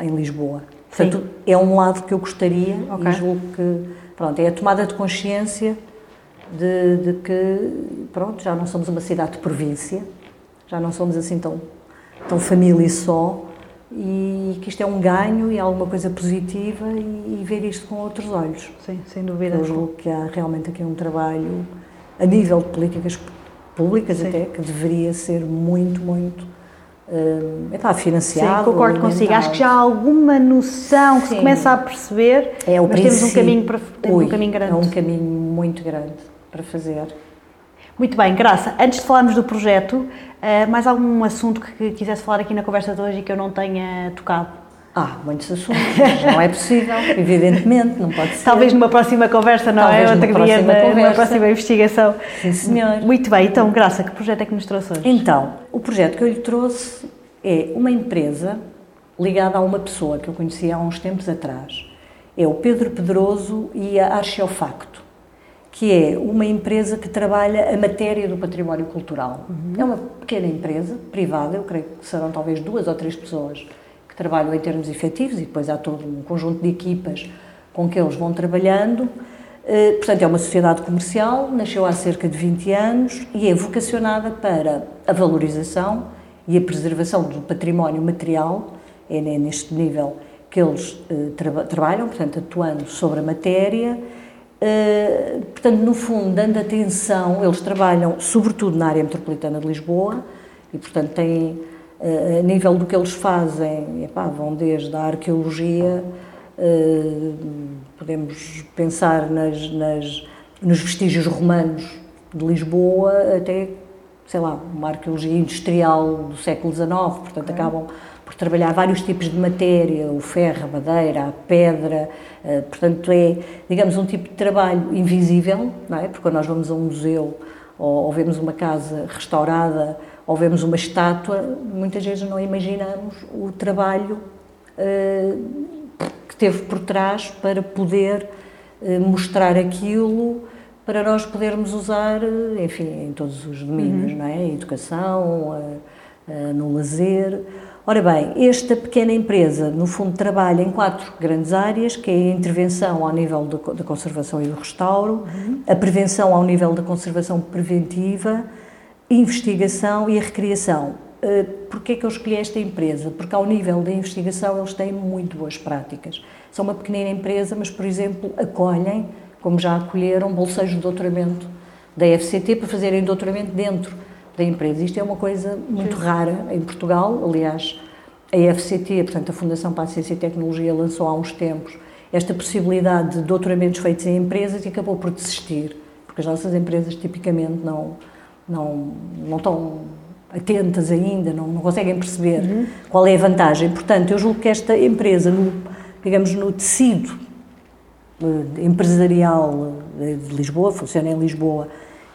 em Lisboa. Portanto, Sim. é um lado que eu gostaria okay. e julgo que. Pronto, é a tomada de consciência de, de, que, pronto, já não somos uma cidade de província, já não somos assim tão, tão família só, e que isto é um ganho e alguma coisa positiva e, e, ver isto com outros olhos. Sim, sem dúvida. Eu julgo que há realmente aqui um trabalho a nível de políticas públicas Sim. até, que deveria ser muito, muito uh, epá, financiado. Sim, concordo consigo. Acho que já há alguma noção que Sim. se começa a perceber, é, o mas temos um caminho, para, temos Ui, um caminho grande. É um caminho muito grande para fazer. Muito bem, Graça. Antes de falarmos do projeto, eh, mais algum assunto que quisesse falar aqui na conversa de hoje e que eu não tenha tocado? Ah, muitos assuntos, não é possível, evidentemente, não pode ser. Talvez numa próxima conversa, não Talvez é? Outro dia, na, numa próxima investigação. Sim, senhor. Muito bem, então, Graça, que projeto é que nos trouxe hoje? Então, o projeto que eu lhe trouxe é uma empresa ligada a uma pessoa que eu conheci há uns tempos atrás. É o Pedro Pedroso e a Archeofacto que é uma empresa que trabalha a matéria do património cultural. Uhum. É uma pequena empresa, privada, eu creio que serão talvez duas ou três pessoas trabalham em termos efetivos e depois há todo um conjunto de equipas com que eles vão trabalhando. Eh, portanto, é uma sociedade comercial, nasceu há cerca de 20 anos e é vocacionada para a valorização e a preservação do património material, é neste nível que eles eh, tra trabalham, portanto, atuando sobre a matéria Uh, portanto, no fundo, dando atenção, eles trabalham sobretudo na área metropolitana de Lisboa e, portanto, têm, a nível do que eles fazem, epá, vão desde a arqueologia, uh, podemos pensar nas, nas, nos vestígios romanos de Lisboa, até, sei lá, uma arqueologia industrial do século XIX, portanto, acabam por trabalhar vários tipos de matéria, o ferro, a madeira, a pedra, uh, portanto é, digamos, um tipo de trabalho invisível, não é? Porque quando nós vamos a um museu ou, ou vemos uma casa restaurada ou vemos uma estátua, muitas vezes não imaginamos o trabalho uh, que teve por trás para poder uh, mostrar aquilo para nós podermos usar, enfim, em todos os domínios, uhum. não é? A educação, no lazer. Ora bem, esta pequena empresa, no fundo, trabalha em quatro grandes áreas, que é a intervenção ao nível da conservação e do restauro, uhum. a prevenção ao nível da conservação preventiva, investigação e a recriação. Eh, porquê que eu escolhi esta empresa? Porque ao nível da investigação eles têm muito boas práticas. São uma pequena empresa, mas, por exemplo, acolhem, como já acolheram, bolseiros de doutoramento da FCT para fazerem doutoramento dentro da empresa. Isto é uma coisa muito Sim. rara em Portugal, aliás, a FCT, portanto a Fundação para a Ciência e Tecnologia, lançou há uns tempos esta possibilidade de doutoramentos feitos em empresas e acabou por desistir, porque as nossas empresas tipicamente não, não, não estão atentas ainda, não, não conseguem perceber uhum. qual é a vantagem. Portanto, eu julgo que esta empresa, no, digamos, no tecido eh, empresarial de Lisboa, funciona em Lisboa,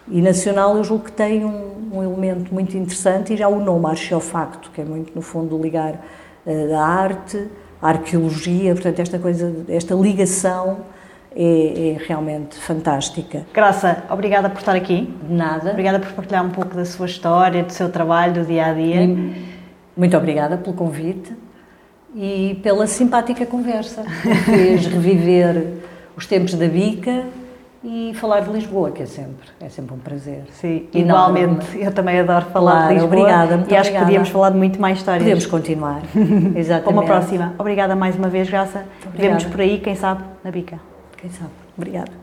e nacional, eu julgo que tem um, um elemento muito interessante e já o nome Archeofacto, que é muito, no fundo, ligar uh, a arte, a arqueologia, portanto, esta coisa, esta ligação é, é, realmente fantástica. Graça, obrigada por estar aqui. De nada. Obrigada por partilhar um pouco da sua história, do seu trabalho, do dia a dia. Muito obrigada pelo convite e pela simpática conversa. Fez reviver os tempos da bica e falar de Lisboa, que é sempre, é sempre um prazer. Sim, igualmente. Eu também adoro falar claro, de Lisboa. Obrigada, muito E acho obrigada. que podíamos falar de muito mais histórias. Podemos continuar. Exatamente. Para uma próxima. Obrigada mais uma vez, Graça. Vemos por aí, quem sabe, na bica. Quem sabe. Obrigada.